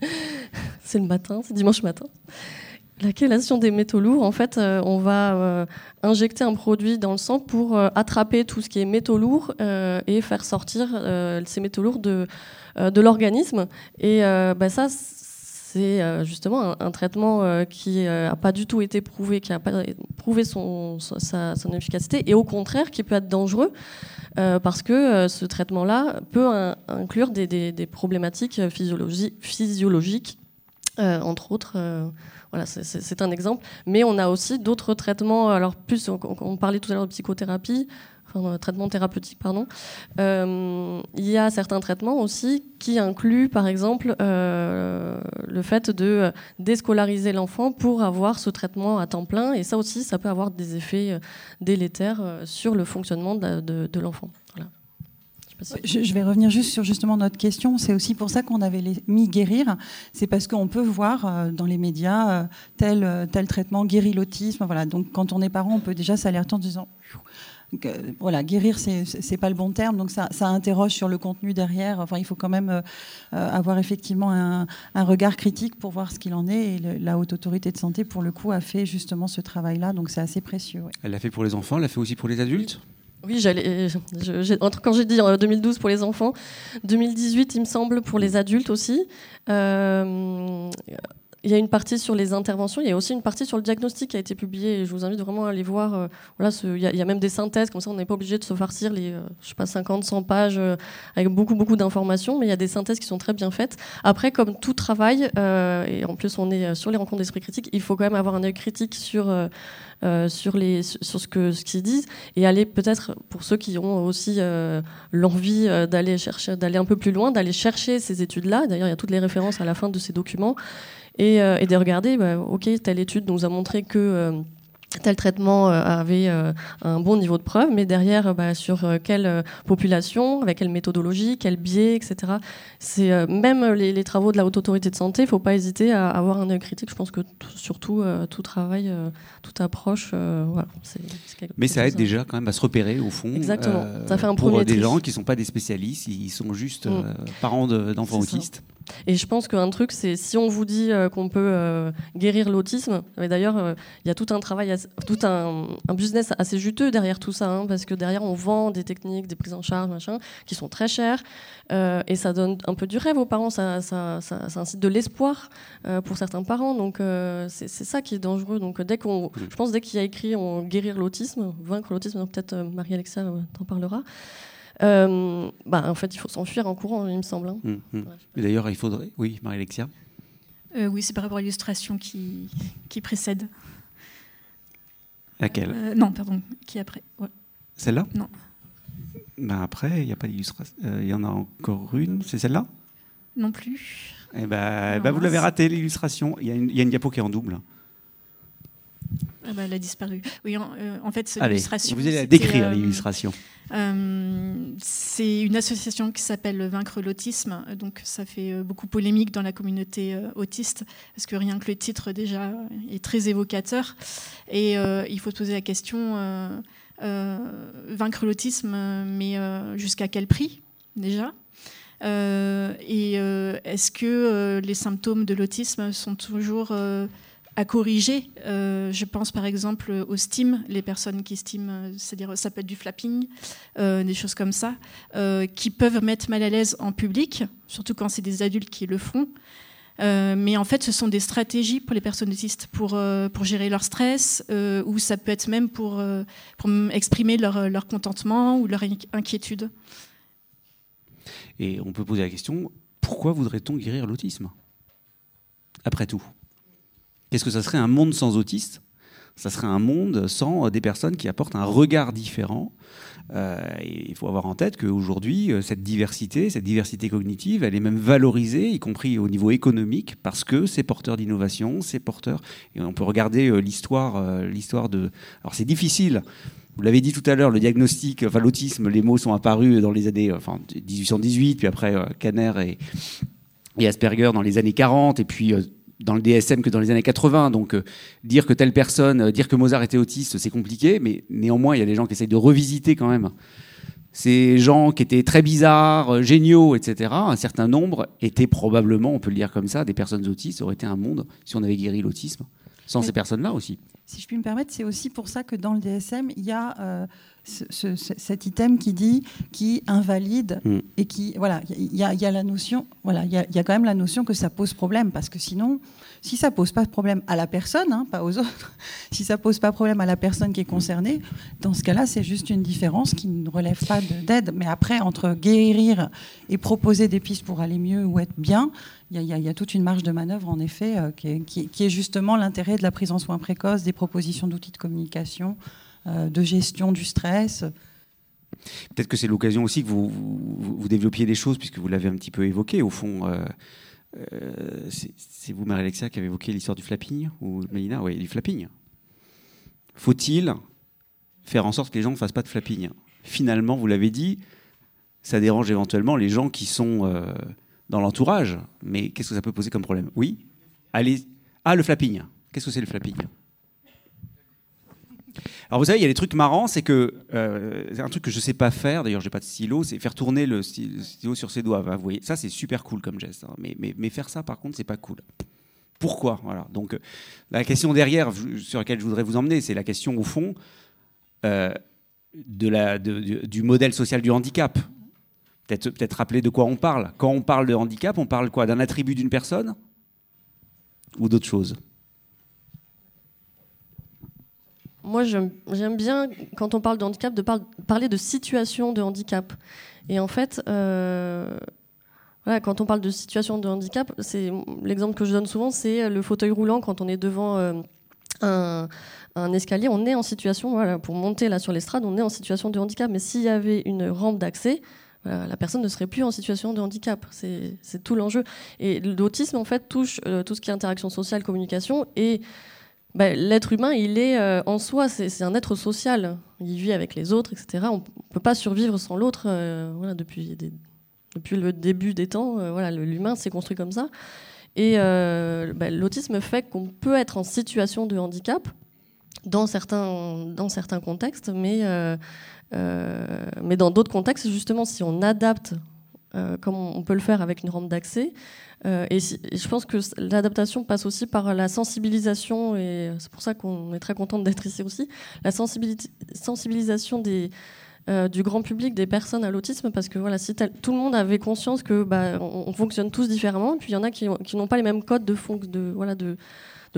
c'est le matin, c'est dimanche matin. La chélation des métaux lourds, en fait, euh, on va euh, injecter un produit dans le sang pour euh, attraper tout ce qui est métaux lourds et faire sortir ces métaux lourds de, de l'organisme. Et bah, ça, c'est justement un, traitement qui n'a pas du tout été prouvé, qui n'a pas prouvé son, efficacité, et au contraire, qui peut être dangereux. parce que ce traitement-là peut inclure des problématiques physiologiques, entre autres voilà, c'est un exemple. Mais on a aussi d'autres traitements. Alors, plus, on, parlait tout à l'heure de psychothérapie, enfin, euh, traitement thérapeutique, pardon. Euh, il y a certains traitements aussi qui incluent, par exemple, euh, le fait de déscolariser l'enfant pour avoir ce traitement à temps plein. Et ça aussi, ça peut avoir des effets délétères sur le fonctionnement de l'enfant. Je, vais revenir juste sur justement notre question. C'est aussi pour ça qu'on avait mis guérir. C'est parce qu'on peut voir euh, dans les médias euh, tel, euh, tel traitement guérit l'autisme. Voilà. Donc quand on est parent, on peut déjà s'alerter en disant voilà, guérir, c'est pas le bon terme, donc ça, interroge sur le contenu derrière. Enfin, il faut quand même euh, avoir effectivement un, regard critique pour voir ce qu'il en est. Et la haute autorité de santé, pour le coup, a fait justement ce travail-là, donc c'est assez précieux. Elle l'a fait pour les enfants, elle l'a fait aussi pour les adultes? Oui, j'allais. Quand j'ai dit 2012 pour les enfants, 2018, il me semble, pour les adultes aussi. Euh, il y a une partie sur les interventions, il y a aussi une partie sur le diagnostic qui a été publiée. Et je vous invite vraiment à aller voir. Euh, voilà, il, y a, même des synthèses, comme ça on n'est pas obligé de se farcir les euh, je sais pas, 50, 100 pages euh, avec beaucoup, beaucoup d'informations, mais il y a des synthèses qui sont très bien faites. Après, comme tout travail, et en plus on est sur les rencontres d'esprit critique, il faut quand même avoir un œil critique sur, sur, les, sur ce qu'ils ce qu'ils disent et aller peut-être, pour ceux qui ont aussi l'envie d'aller chercher, d'aller un peu plus loin, d'aller chercher ces études-là. D'ailleurs, il y a toutes les références à la fin de ces documents euh, et, de regarder, bah, ok, telle étude nous a montré que euh, tel traitement euh, avait un bon niveau de preuve, mais derrière, bah, sur quelle population, avec quelle méthodologie, quel biais, etc. C'est même les, travaux de la haute autorité de santé. Il ne faut pas hésiter à avoir un œil critique. Je pense que surtout tout travail, toute approche, voilà, Mais ça aide déjà quand même à se repérer au fond. Exactement. ça fait un pour des gens qui ne sont pas des spécialistes, ils sont juste mm. parents d'enfants autistes. Et je pense qu'un truc, c'est si on vous dit euh, qu'on peut euh, guérir l'autisme, et d'ailleurs, euh, il y a tout un travail, tout un, business assez juteux derrière tout ça, hein, parce que derrière, on vend des techniques, des prises en charge, machin, qui sont très chères, et ça donne un peu du rêve aux parents, ça, ça, ça, incite de l'espoir pour certains parents, donc c'est ça qui est dangereux. Donc dès qu'on, je pense dès qu'il y a écrit on guérir l'autisme, vaincre l'autisme, peut-être Marie-Alexa t'en parlera. Euh, bah, en fait, il faut s'enfuir en courant, il me semble. Hein. Hum, hum. D'ailleurs, il faudrait. Oui, Marie-Alexia euh, Oui, c'est par rapport à l'illustration qui, qui précède. Laquelle euh, Non, pardon, qui après. Celle-là Non. Ben après, il n'y a pas d'illustration. Il y en a encore une, c'est celle-là Non plus. Eh ben, ben vous l'avez raté, l'illustration. Il y, y, a une diapo qui est en double. Ah bah, elle a disparu. Oui, en, en fait, l'illustration. Vous allez la décrire, l'illustration. Euh, c'est une association qui s'appelle Vaincre l'autisme, donc ça fait euh, beaucoup polémique dans la communauté euh, autiste, parce que rien que le titre déjà est très évocateur. Et il faut se poser la question, vaincre l'autisme, mais jusqu'à quel prix déjà? Et est-ce que les symptômes de l'autisme sont toujours à corriger. Euh, je pense par exemple aux STEAM, les personnes qui estiment, euh, c'est-à-dire ça peut être du flapping, euh, des choses comme ça, qui peuvent mettre mal à l'aise en public, surtout quand c'est des adultes qui le font. mais en fait, ce sont des stratégies pour les personnes autistes pour, pour gérer leur stress, ou ça peut être même pour, pour exprimer leur, leur contentement ou leur inquiétude. Et on peut poser la question, pourquoi voudrait-on guérir l'autisme? Après tout Qu'est-ce que ça serait un monde sans autistes? Ça serait un monde sans des personnes qui apportent un regard différent. Euh, il faut avoir en tête qu'aujourd'hui, euh, cette diversité, cette diversité cognitive, elle est même valorisée, y compris au niveau économique, parce que c'est porteur d'innovation, c'est porteur. Et on peut regarder euh, l'histoire, l'histoire de. Alors c'est difficile. Vous l'avez dit tout à l'heure, le diagnostic, enfin l'autisme, les mots sont apparus dans les années, enfin 1818, puis après Kanner et, et Asperger dans les années 40, et puis dans le DSM que dans les années 80. Donc, euh, dire que telle personne, euh, dire que Mozart était autiste, c'est compliqué, mais néanmoins, il y a des gens qui essayent de revisiter quand même ces gens qui étaient très bizarres, euh, géniaux, etc. Un certain nombre étaient probablement, on peut le dire comme ça, des personnes autistes. Ça aurait été un monde si on avait guéri l'autisme sans ces personnes-là aussi. Si je puis me permettre, c'est aussi pour ça que dans le DSM, il y a cet item qui dit qui invalide mm. et qui voilà il y, a la notion voilà il y, a quand même la notion que ça pose problème parce que sinon si ça pose pas de problème à la personne hein, pas aux autres si ça pose pas problème à la personne qui est concernée dans ce cas-là c'est juste une différence qui ne relève pas d'aide mais après entre guérir et proposer des pistes pour aller mieux ou être bien il y, a toute une marge de manœuvre, en effet, euh, qui, est, qui, est, justement l'intérêt de la prise en soins précoce, des propositions d'outils de communication, de gestion du stress. Peut-être que c'est l'occasion aussi que vous, développiez des choses, puisque vous l'avez un petit peu évoqué. Au fond, euh, euh, c'est vous, Marie-Alexia, qui avez évoqué l'histoire du flapping, ou Mélina Oui, du flapping. Faut-il faire en sorte que les gens ne fassent pas de flapping? Finalement, vous l'avez dit, ça dérange éventuellement les gens qui sont dans l'entourage. Mais qu'est-ce que ça peut poser comme problème? Oui Allez. Ah, le flapping. Qu'est-ce que c'est le flapping? Alors vous savez, il y a des trucs marrants, c'est que euh, un truc que je sais pas faire. D'ailleurs, j'ai pas de stylo, c'est faire tourner le stylo sur ses doigts. vous voyez, ça c'est super cool comme geste. Hein. Mais, mais, mais, faire ça, par contre, c'est pas cool. Pourquoi? Voilà. Donc euh, la question derrière sur laquelle je voudrais vous emmener, c'est la question au fond euh, de la, du modèle social du handicap. Peut-être peut rappeler de quoi on parle. Quand on parle de handicap, on parle quoi? D'un attribut d'une personne? Ou d'autre chose moi, j'aime bien, quand on parle de handicap, de parler de situation de handicap. Et en fait, euh, voilà, quand on parle de situation de handicap, l'exemple que je donne souvent, c'est le fauteuil roulant quand on est devant euh, un, escalier, on est en situation, voilà, pour monter là sur l'estrade, on est en situation de handicap. Mais s'il y avait une rampe d'accès, la personne ne serait plus en situation de handicap. C'est tout l'enjeu. Et l'autisme, en fait, touche euh, tout ce qui est interaction sociale, communication et bah, l'être humain, il est euh, en soi, c'est un être social. Il vit avec les autres, etc. On ne peut pas survivre sans l'autre. Euh, voilà, depuis, le début des temps, euh, voilà, l'humain s'est construit comme ça. Et bah, l'autisme fait qu'on peut être en situation de handicap dans certains, dans certains contextes, mais, mais dans d'autres contextes, justement, si on adapte, comme on peut le faire avec une rampe d'accès, euh, et, je pense que l'adaptation passe aussi par la sensibilisation, et c'est pour ça qu'on est très contente d'être ici aussi, la sensibilisation des, euh, du grand public, des personnes à l'autisme, parce que voilà, si tout le monde avait conscience que bah, on, fonctionne tous différemment, puis il y en a qui, n'ont pas les mêmes codes de, de, voilà, de,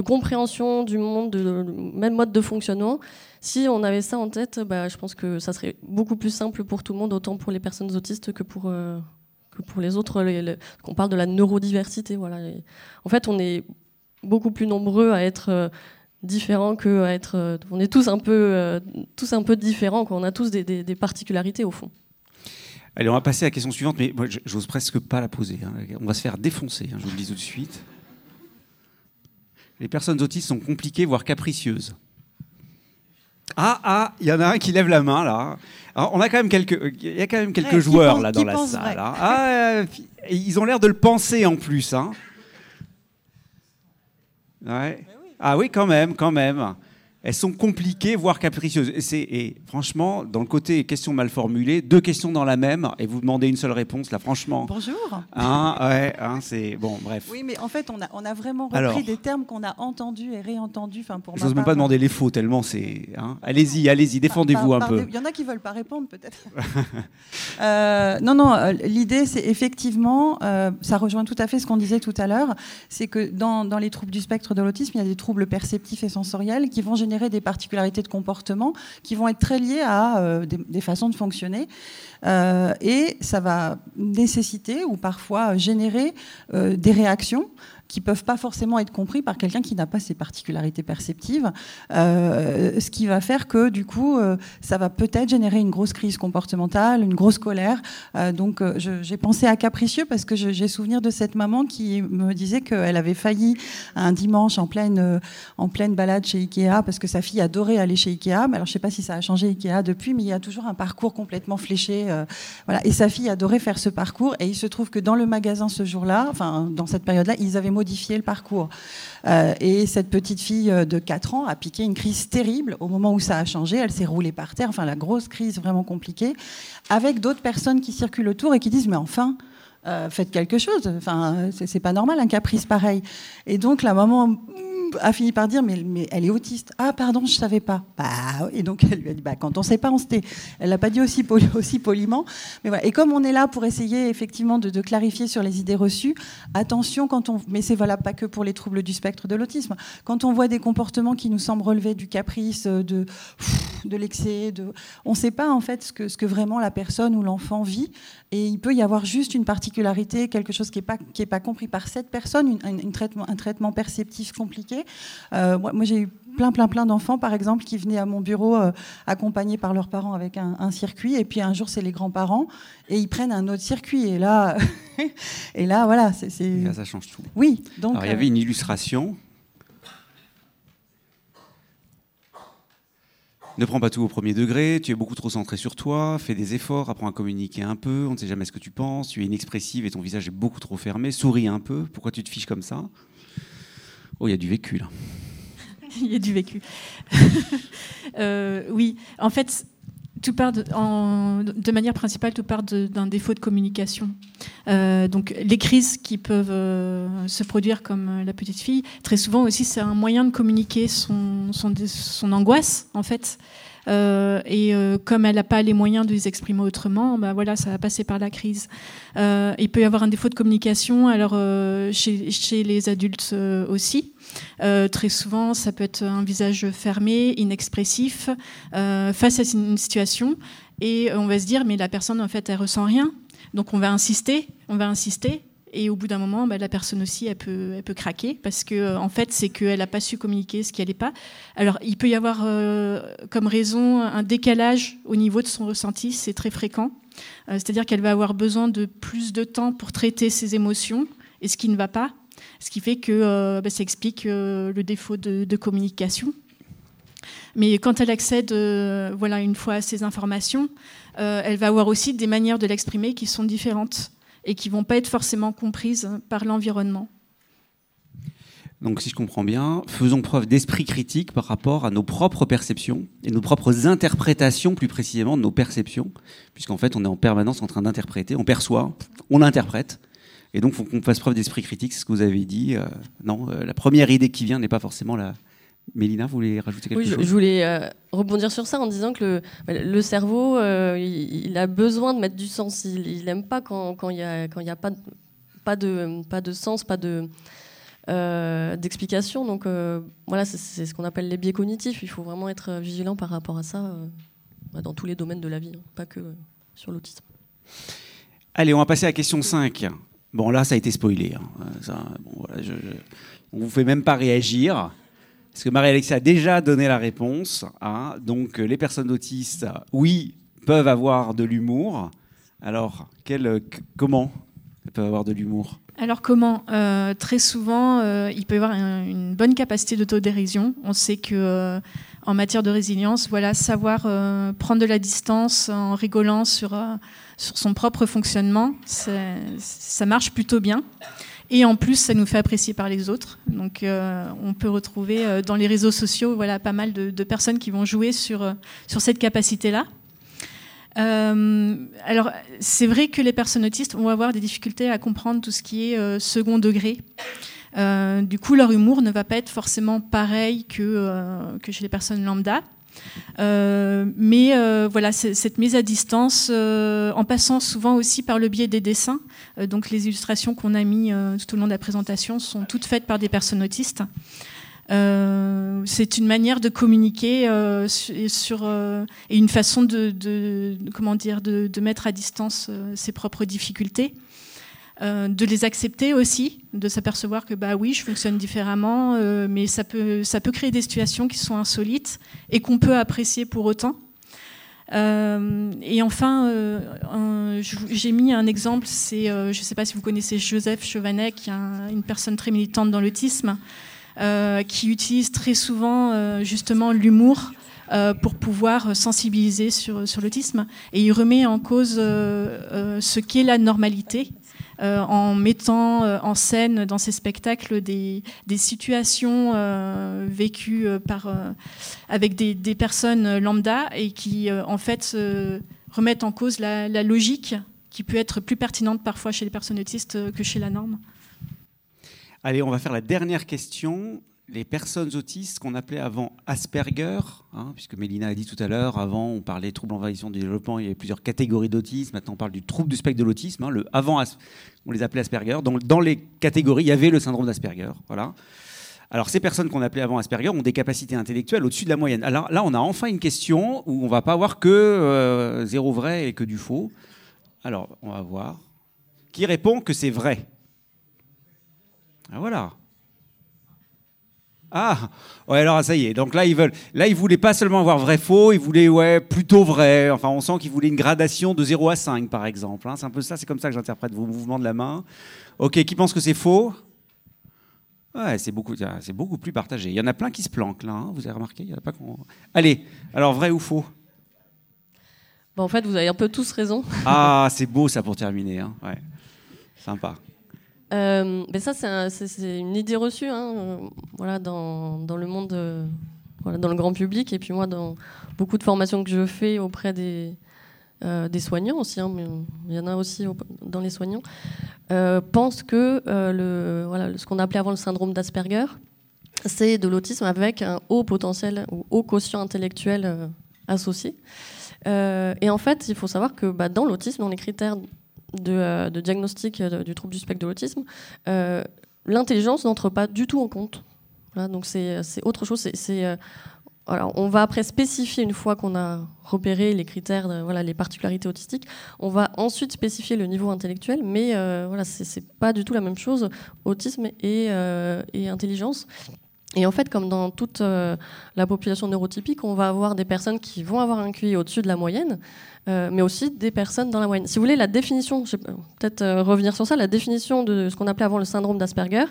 compréhension du monde, de, même mode de fonctionnement. Si on avait ça en tête, bah, je pense que ça serait beaucoup plus simple pour tout le monde, autant pour les personnes autistes que pour, euh, pour les autres, qu'on parle de la neurodiversité. Voilà. en fait, on est beaucoup plus nombreux à être euh, différents que être. Euh, on est tous un peu, euh, tous un peu différents. On a tous des, particularités au fond. Allez, on va passer à la question suivante, mais moi, j'ose presque pas la poser. Hein. On va se faire défoncer, hein, je vous le dis tout de suite. Les personnes autistes sont compliquées, voire capricieuses. Ah, ah, il y en a un qui lève la main là. on a quand même quelques, il y a quand même quelques joueurs là dans la salle. Hein. Ah, euh, ils ont l'air de le penser en plus. Hein. Ouais. Ah oui, quand même, quand même elles sont compliquées, voire capricieuses. Et, et, franchement, dans le côté question mal formulée, deux questions dans la même, et vous demandez une seule réponse, là, franchement. Bonjour. Hein, ouais, hein, c'est bon, bref. Oui, mais en fait, on a, on a vraiment repris des termes qu'on a entendus et réentendus. Enfin, pour. n'ose même pas demander les faux tellement c'est. Hein. Allez-y, allez-y, défendez-vous un peu. Il y en a qui veulent pas répondre, peut-être. euh, non, non. Euh, l'idée, c'est effectivement, euh, ça rejoint tout à fait ce qu'on disait tout à l'heure, c'est que dans, dans les troubles du spectre de l'autisme, il y a des troubles perceptifs et sensoriels qui vont générer des particularités de comportement qui vont être très liées à euh, des, façons de fonctionner. Euh, et ça va nécessiter ou parfois générer euh, des réactions qui peuvent pas forcément être compris par quelqu'un qui n'a pas ces particularités perceptives, euh, ce qui va faire que du coup, euh, ça va peut-être générer une grosse crise comportementale, une grosse colère. Euh, donc, j'ai pensé à capricieux parce que j'ai souvenir de cette maman qui me disait qu'elle avait failli un dimanche en pleine en pleine balade chez Ikea parce que sa fille adorait aller chez Ikea. Mais alors, je sais pas si ça a changé Ikea depuis, mais il y a toujours un parcours complètement fléché. voilà. Et sa fille adorait faire ce parcours. Et il se trouve que dans le magasin ce jour-là, enfin dans cette période-là, ils avaient modifier le parcours. Euh, et cette petite fille euh, de 4 ans a piqué une crise terrible au moment où ça a changé. Elle s'est roulée par terre, enfin la grosse crise vraiment compliquée, avec d'autres personnes qui circulent autour et qui disent mais enfin. Euh, faites quelque chose. Enfin, c'est pas normal un caprice pareil. Et donc la maman a fini par dire mais, mais elle est autiste. Ah pardon, je savais pas. Bah, et donc elle lui a dit bah, quand on sait pas, on se tait. Elle l'a pas dit aussi, aussi poliment. Mais voilà. Et comme on est là pour essayer effectivement de, clarifier sur les idées reçues, attention quand on. Mais c'est valable pas que pour les troubles du spectre de l'autisme. Quand on voit des comportements qui nous semblent relever du caprice, de de l'excès, de... on ne sait pas en fait ce que, ce que vraiment la personne ou l'enfant vit. Et il peut y avoir juste une particularité, quelque chose qui n'est pas, qui est pas compris par cette personne, une, un traitement perceptif compliqué. Euh, moi, j'ai eu plein, plein, plein d'enfants, par exemple, qui venaient à mon bureau euh, accompagnés par leurs parents avec un, circuit. Et puis un jour, c'est les grands-parents et ils prennent un autre circuit. Et là, et là voilà. c'est ça change tout. Oui. Donc, Alors, il y avait euh, une illustration Ne prends pas tout au premier degré, tu es beaucoup trop centré sur toi, fais des efforts, apprends à communiquer un peu, on ne sait jamais ce que tu penses, tu es inexpressive et ton visage est beaucoup trop fermé, souris un peu, pourquoi tu te fiches comme ça? Oh, il y a du vécu là. il y a du vécu. Euh, oui, en fait, tout part de, manière principale, tout part d'un défaut de communication. Euh, donc les crises qui peuvent euh, se produire comme la petite fille, très souvent aussi c'est un moyen de communiquer son, son angoisse en fait. Euh, et euh, comme elle n'a pas les moyens de les exprimer autrement, bah voilà, ça va passer par la crise. Euh, il peut y avoir un défaut de communication, alors chez, les adultes aussi. très souvent, ça peut être un visage fermé, inexpressif, face à une situation, et on va se dire, mais la personne, en fait, elle ressent rien. Donc on va insister, on va insister, et au bout d'un moment, bah, la personne aussi, elle peut, elle peut craquer parce que, euh, en fait, c'est qu'elle n'a pas su communiquer ce qu'elle n'est pas. Alors, il peut y avoir euh, comme raison un décalage au niveau de son ressenti, c'est très fréquent. Euh, c'est-à-dire qu'elle va avoir besoin de plus de temps pour traiter ses émotions et ce qui ne va pas. Ce qui fait que bah, ça explique le défaut de, de, communication. Mais quand elle accède, voilà, une fois à ces informations, elle va avoir aussi des manières de l'exprimer qui sont différentes et qui vont pas être forcément comprises par l'environnement. Donc si je comprends bien, faisons preuve d'esprit critique par rapport à nos propres perceptions et nos propres interprétations plus précisément de nos perceptions, puisqu'en fait on est en permanence en train d'interpréter, on perçoit, on interprète, et donc faut qu'on fasse preuve d'esprit critique, c'est ce que vous avez dit. Euh, non, euh, la première idée qui vient n'est pas forcément la, Mélina, vous voulez rajouter quelque chose Oui, je voulais euh, rebondir sur ça en disant que le, cerveau, euh, il, a besoin de mettre du sens. Il n'aime pas quand il n'y a, quand a pas, pas, de, pas de sens, pas de, euh, d'explication. Donc voilà, c'est ce qu'on appelle les biais cognitifs. Il faut vraiment être vigilant par rapport à ça dans tous les domaines de la vie, hein, pas que sur l'autisme. Allez, on va passer à la question 5. Bon, là, ça a été spoilé. Hein. Ça, bon, on ne vous fait même pas réagir. Parce que Marie-Alexia a déjà donné la réponse. Hein. Donc, les personnes autistes, oui, peuvent avoir de l'humour. Alors, quel, comment elles peuvent avoir de l'humour? Alors comment? Euh, Très souvent, euh, il peut y avoir une bonne capacité d'autodérision. On sait que euh, en matière de résilience, voilà, savoir prendre de la distance en rigolant sur, sur son propre fonctionnement, ça marche plutôt bien. Et en plus, ça nous fait apprécier par les autres. Donc, euh, on peut retrouver euh, dans les réseaux sociaux voilà, pas mal de, personnes qui vont jouer sur, euh, sur cette capacité-là. alors, c'est vrai que les personnes autistes vont avoir des difficultés à comprendre tout ce qui est second degré. du coup, leur humour ne va pas être forcément pareil que, que chez les personnes lambda. Euh, mais euh, voilà, cette mise à distance, euh, en passant souvent aussi par le biais des dessins. donc les illustrations qu'on a mis tout au long de la présentation sont toutes faites par des personnes autistes. c'est une manière de communiquer et une façon de, mettre à distance ses propres difficultés. Euh, de les accepter aussi, de s'apercevoir que bah oui, je fonctionne différemment, euh, mais ça peut, ça peut créer des situations qui sont insolites et qu'on peut apprécier pour autant. Euh, et enfin, j'ai mis un exemple, c'est, je ne sais pas si vous connaissez Joseph Chovanec, qui est une personne très militante dans l'autisme, qui utilise très souvent justement l'humour pour pouvoir sensibiliser sur, sur l'autisme. Et il remet en cause ce qu'est la normalité euh, en mettant euh, en scène dans ses spectacles des, situations euh, vécues par, avec des, personnes lambda et qui en fait remettent en cause la, la logique qui peut être plus pertinente parfois chez les personnes autistes que chez la norme. Allez, on va faire la dernière question les personnes autistes qu'on appelait avant Asperger, hein, puisque Mélina a dit tout à l'heure, avant on parlait trouble envahissant du développement, il y avait plusieurs catégories d'autisme, maintenant on parle du trouble du spectre de l'autisme, hein, avant on les appelait Asperger, dans les catégories il y avait le syndrome d'Asperger, voilà. Alors ces personnes qu'on appelait avant Asperger ont des capacités intellectuelles au-dessus de la moyenne. Alors là on a enfin une question où on va pas avoir que euh, zéro vrai et que du faux. Alors on va voir. Qui répond que c'est vrai? Ah, voilà. Ah, ouais, alors ça y est. Donc là, ils veulent. Là, ils voulaient pas seulement avoir vrai-faux, ils voulaient, ouais, plutôt vrai. Enfin, on sent qu'ils voulaient une gradation de 0 à 5, par exemple. Hein. C'est un peu ça, c'est comme ça que j'interprète vos mouvements de la main. Ok, qui pense que c'est faux? Ouais, c'est beaucoup, c'est beaucoup plus partagé. Il y en a plein qui se planquent là, hein. vous avez remarqué? Il y a pas Allez, alors vrai ou faux? Bon, En fait, vous avez un peu tous raison. Ah, c'est beau ça pour terminer. Hein. Ouais. Sympa. Euh, mais ça, c'est une idée reçue hein, voilà, dans, le monde, voilà, dans le grand public. Et puis moi, dans beaucoup de formations que je fais auprès des, soignants aussi, hein, mais il y en a aussi dans les soignants, pensent que le, voilà, ce qu'on appelait avant le syndrome d'Asperger, c'est de l'autisme avec un haut potentiel ou haut quotient intellectuel associé. Euh, et en fait, il faut savoir que bah, dans l'autisme, dans les critères de, euh, diagnostic euh, du trouble du spectre de l'autisme, l'intelligence n'entre pas du tout en compte. donc c'est autre chose. On va après spécifier, une fois qu'on a repéré les critères, les particularités autistiques, on va ensuite spécifier le niveau intellectuel, mais voilà, c'est pas du tout la même chose, autisme et, intelligence. Et en fait, comme dans toute euh, la population neurotypique, on va avoir des personnes qui vont avoir un QI au-dessus de la moyenne, euh, mais aussi des personnes dans la moyenne. Si vous voulez, la définition, je vais peut-être euh, revenir sur ça, la définition de ce qu'on appelait avant le syndrome d'Asperger,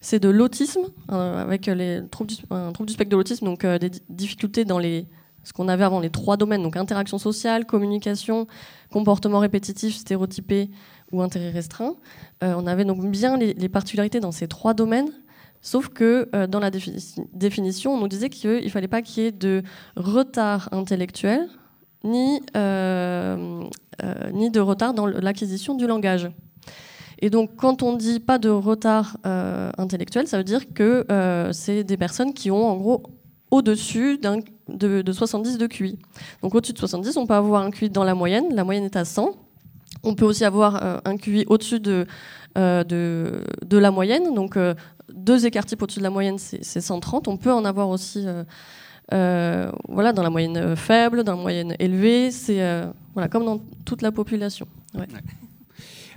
c'est de l'autisme, avec troubles du, un trouble du spectre de l'autisme, donc des difficultés dans les, ce qu'on avait avant les trois domaines, donc interaction sociale, communication, comportement répétitif, stéréotypé ou intérêt restreint. on avait donc bien les particularités dans ces trois domaines Sauf que euh, dans la définition, on nous disait qu'il ne fallait pas qu'il y ait de retard intellectuel ni, euh, euh, ni de retard dans l'acquisition du langage. Et donc, quand on dit pas de retard intellectuel, ça veut dire que c'est des personnes qui ont en gros au-dessus de, de 70 de QI. Donc, au-dessus de 70, on peut avoir un QI dans la moyenne. La moyenne est à 100. On peut aussi avoir un QI au-dessus de, de, de, la moyenne. Donc, deux écarts types au-dessus de la moyenne, c'est 130. On peut en avoir aussi euh, euh, voilà, dans la moyenne euh, faible, dans la moyenne élevée. C'est voilà, comme dans toute la population.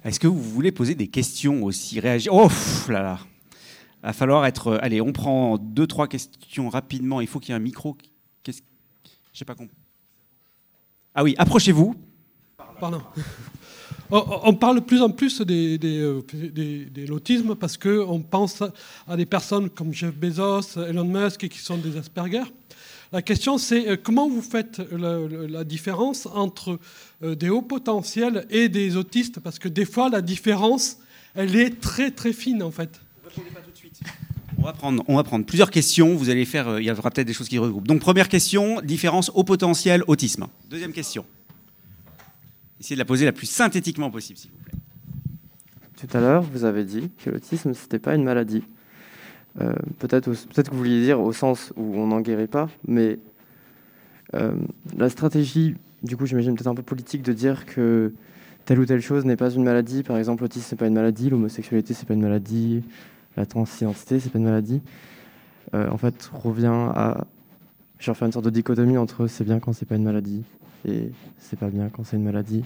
Est-ce que vous voulez poser des questions aussi Réagir? Oh là là Il va falloir être. Allez, on prend deux, trois questions rapidement. Il faut qu'il y ait un micro. Qu'est-ce Je sais pas compris. Ah oui, approchez-vous. Pardon. On parle de plus en plus des, de l'autisme parce qu'on pense à des personnes comme Jeff Bezos, Elon Musk qui sont des Asperger. La question c'est euh, comment vous faites la, différence entre euh, des hauts potentiels et des autistes? Parce que des fois la différence elle est très très fine en fait. On va, prendre, on va prendre plusieurs questions. Vous allez faire, euh, il y aura peut-être des choses qui regroupent. Donc première question, différence haut potentiel autisme. Deuxième question. Essayez de la poser la plus synthétiquement possible, s'il vous plaît. Tout à l'heure, vous avez dit que l'autisme, ce n'était pas une maladie. Euh, peut-être, peut-être que vous vouliez dire au sens où on n'en guérit pas, mais euh, la stratégie, du coup, j'imagine peut-être un peu politique de dire que telle ou telle chose n'est pas une maladie. Par exemple, l'autisme, c'est pas une maladie, l'homosexualité, c'est pas une maladie, la transidentité, c'est pas une maladie. Euh, en fait, revient à genre faire une sorte de dichotomie entre c'est bien quand c'est pas une maladie et c'est pas bien quand c'est une maladie.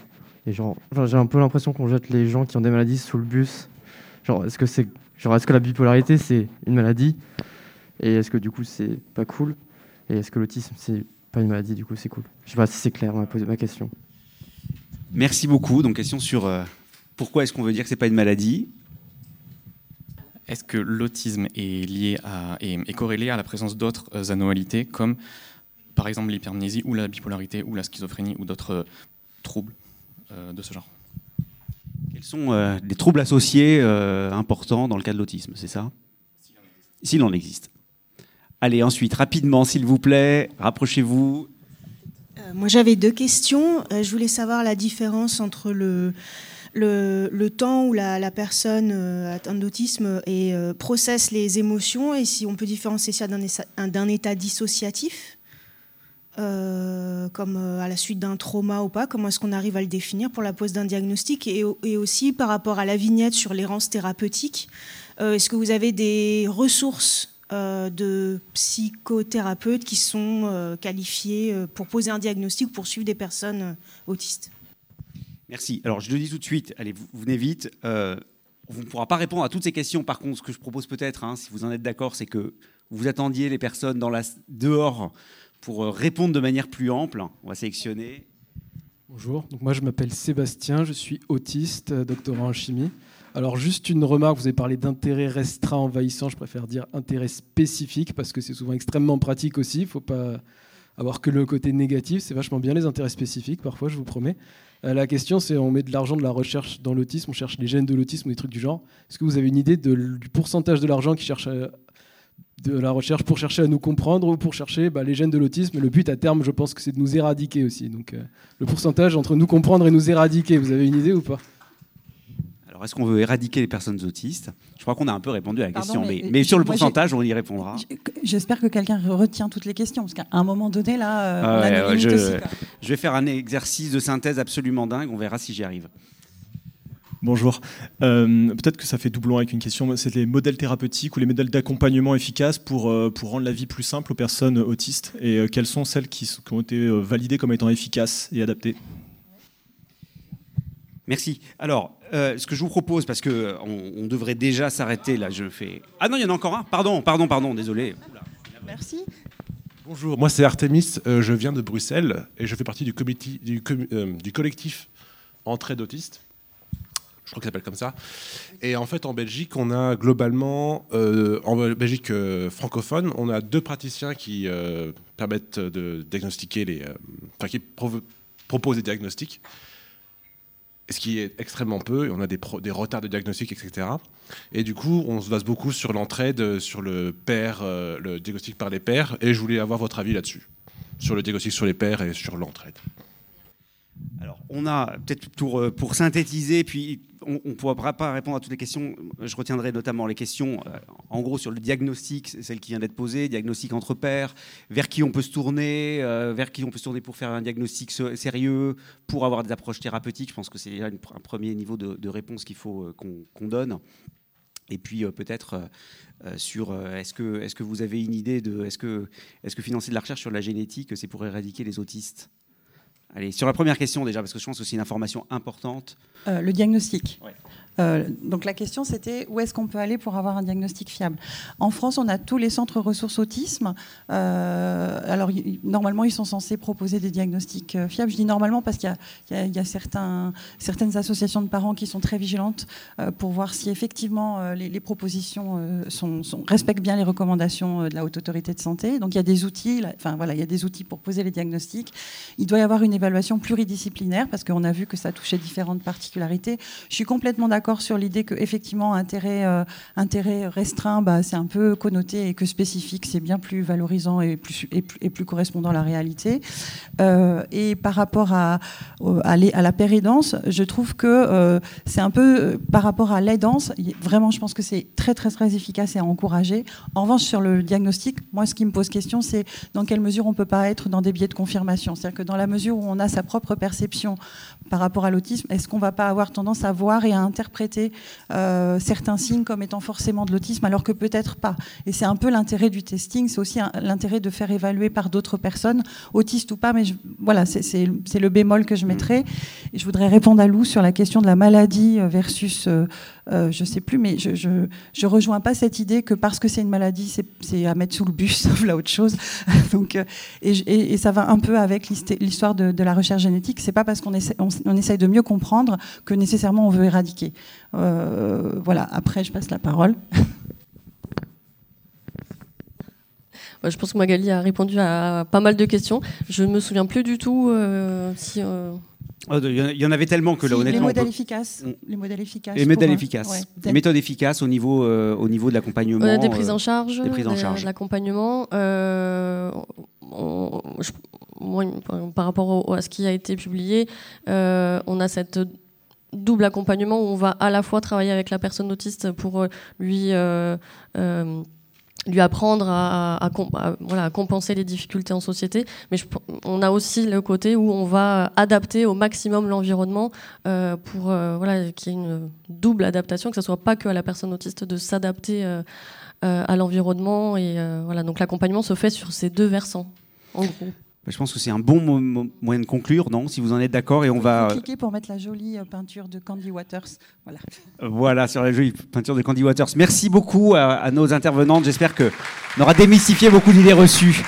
Et genre, j'ai un peu l'impression qu'on jette les gens qui ont des maladies sous le bus. Genre, est-ce que c'est, genre, est-ce que la bipolarité c'est une maladie Et est-ce que du coup c'est pas cool Et est-ce que l'autisme c'est pas une maladie Du coup, c'est cool? Je sais pas si c'est clair. On m'a posé ma question. Merci beaucoup. Donc, question sur euh, pourquoi est-ce qu'on veut dire que c'est pas une maladie? Est-ce que l'autisme est lié à est, corrélé à la présence d'autres euh, anomalies comme par exemple l'hypermnésie ou la bipolarité ou la schizophrénie ou d'autres euh, troubles euh, de ce genre? Quels sont euh, les troubles associés importants dans le cas de l'autisme, c'est ça? S'il en existe. Allez, ensuite, rapidement, s'il vous plaît, rapprochez-vous. moi, j'avais deux questions. je voulais savoir la différence entre le, le, temps où la, personne atteinte d'autisme et processe les émotions et si on peut différencier ça d'un état dissociatif. Euh, comme euh, à la suite d'un trauma ou pas Comment est-ce qu'on arrive à le définir pour la pose d'un diagnostic et, aussi par rapport à la vignette sur l'errance thérapeutique, euh, est-ce que vous avez des ressources de psychothérapeutes qui sont qualifiés pour poser un diagnostic ou pour suivre des personnes autistes? Merci. Alors je le dis tout de suite, allez, vous, venez vite. on ne pourra pas répondre à toutes ces questions. Par contre, ce que je propose peut-être, hein, si vous en êtes d'accord, c'est que vous attendiez les personnes dehors pour euh, répondre de manière plus ample. On va sélectionner. Bonjour, donc moi je m'appelle Sébastien, je suis autiste, euh, doctorant en chimie. Alors juste une remarque, vous avez parlé d'intérêt restreint envahissant, je préfère dire intérêt spécifique parce que c'est souvent extrêmement pratique aussi, il ne faut pas avoir que le côté négatif. C'est vachement bien les intérêts spécifiques, parfois, je vous promets. Euh, la question, c'est on met de l'argent de la recherche dans l'autisme, on cherche les gènes de l'autisme ou des trucs du genre. Est-ce que vous avez une idée du pourcentage de l'argent qui cherche de la recherche pour chercher à nous comprendre ou pour chercher bah, les gènes de l'autisme Et le but à terme, je pense que c'est de nous éradiquer aussi. Donc euh, le pourcentage entre nous comprendre et nous éradiquer, vous avez une idée ou pas? Alors, est-ce qu'on veut éradiquer les personnes autistes? Je crois qu'on a un peu répondu à la question, mais, sur le pourcentage, on y répondra. J'espère que quelqu'un retient toutes les questions, parce qu'à un moment donné, là, euh, on a ah je, je vais faire un exercice de synthèse absolument dingue, on verra si j'y arrive. Bonjour. Euh, peut-être que ça fait doublon avec une question. C'est les modèles thérapeutiques ou les modèles d'accompagnement efficaces pour, euh, pour rendre la vie plus simple aux personnes autistes Et quelles sont celles qui, qui ont été validées comme étant efficaces et adaptées? Merci. Alors, euh, ce que je vous propose, parce que on, devrait déjà s'arrêter là, je fais. Ah non, il y en a encore un. Pardon, pardon, pardon, désolé. Merci. Bonjour, moi c'est Artemis, euh, je viens de Bruxelles et je fais partie du, comité, du, euh, du collectif Entrée d'autistes. Je crois qu'il s'appelle comme ça. Et en fait, en Belgique, on a globalement, en Belgique francophone, on a deux praticiens qui permettent de diagnostiquer les. enfin, qui proposent des diagnostics ce qui est extrêmement peu. On a des, retards de diagnostic, etc. Et du coup, on se base beaucoup sur l'entraide, sur le père, euh, le diagnostic par les pairs. Et je voulais avoir votre avis là-dessus, sur le diagnostic sur les pairs et sur l'entraide. Alors, on a peut-être pour, euh, synthétiser, puis on ne pourra pas répondre à toutes les questions. Je retiendrai notamment les questions, euh, en gros, sur le diagnostic, celle qui vient d'être posée, diagnostic entre pairs, vers qui on peut se tourner, euh, vers qui on peut se tourner pour faire un diagnostic sérieux, pour avoir des approches thérapeutiques. Je pense que c'est un premier niveau de, réponse qu'il faut qu'on donne. Et puis peut-être sur est-ce que, est que vous avez une idée de est-ce que, est -ce que financer de la recherche sur la génétique, c'est pour éradiquer les autistes? Allez, sur la première question déjà, parce que je pense que c'est une information importante. Euh, le diagnostic. Euh, donc la question c'était où est-ce qu'on peut aller pour avoir un diagnostic fiable? En France, on a tous les centres ressources autisme. Euh, alors normalement, ils sont censés proposer des diagnostics euh, fiables. Je dis normalement parce qu'il y, a, certains, certaines associations de parents qui sont très vigilantes pour voir si effectivement les, propositions respectent bien les recommandations de la haute autorité de santé. Donc il y a des outils. Enfin voilà, il y a des outils pour poser les diagnostics. Il doit y avoir une évaluation pluridisciplinaire parce qu'on a vu que ça touchait différentes particularités. Je suis complètement d'accord sur l'idée que effectivement intérêt, euh, restreint, bah, c'est un peu connoté et que spécifique, c'est bien plus valorisant et plus, correspondant à la réalité. Euh, et par rapport à, à, la pérédance, je trouve que euh, c'est un peu par rapport à l'aidance, vraiment je pense que c'est très très très efficace et à encourager. En revanche, sur le diagnostic, moi ce qui me pose question, c'est dans quelle mesure on peut pas être dans des biais de confirmation. C'est-à-dire que dans la mesure où on a sa propre perception par rapport à l'autisme, est-ce qu'on ne va pas avoir tendance à voir et à interpréter euh, certains signes comme étant forcément de l'autisme, alors que peut-être pas? Et c'est un peu l'intérêt du testing, c'est aussi l'intérêt de faire évaluer par d'autres personnes, autistes ou pas, mais voilà, c'est le bémol que je mettrais. Et je voudrais répondre à Lou sur la question de la maladie versus, euh, euh, je sais plus, mais je, je, rejoins pas cette idée que parce que c'est une maladie, c'est à mettre sous le bus, voilà autre chose. Donc, et, et, ça va un peu avec l'histoire de, la recherche génétique. C'est pas parce qu'on essaye de mieux comprendre que nécessairement on veut éradiquer. Euh, voilà, après, je passe la parole. je pense que Magali a répondu à pas mal de questions. Je ne me souviens plus du tout euh, si. Euh, il y en avait tellement que là, honnêtement. Les modèles efficaces. Les modèles efficaces. Les modèles efficaces. les méthodes efficaces au niveau, au niveau de l'accompagnement. des prises en charge. Des prises en charge. De l'accompagnement. par rapport à ce qui a été publié, on a cette double accompagnement où on va à la fois travailler avec la personne autiste pour euh, lui euh, euh, lui apprendre à, voilà, compenser les difficultés en société, mais on a aussi le côté où on va adapter au maximum l'environnement pour voilà, qu'il y ait une double adaptation, que ce soit pas que à la personne autiste de s'adapter à l'environnement et voilà donc l'accompagnement se fait sur ces deux versants en gros. Je pense que c'est un bon moyen de conclure, non Si vous en êtes d'accord, et on va cliquer pour mettre la jolie euh, peinture de Candy Waters. Voilà. Voilà sur la jolie peinture de Candy Waters. Merci beaucoup à, à nos intervenantes. J'espère que on aura démystifié beaucoup d'idées reçues.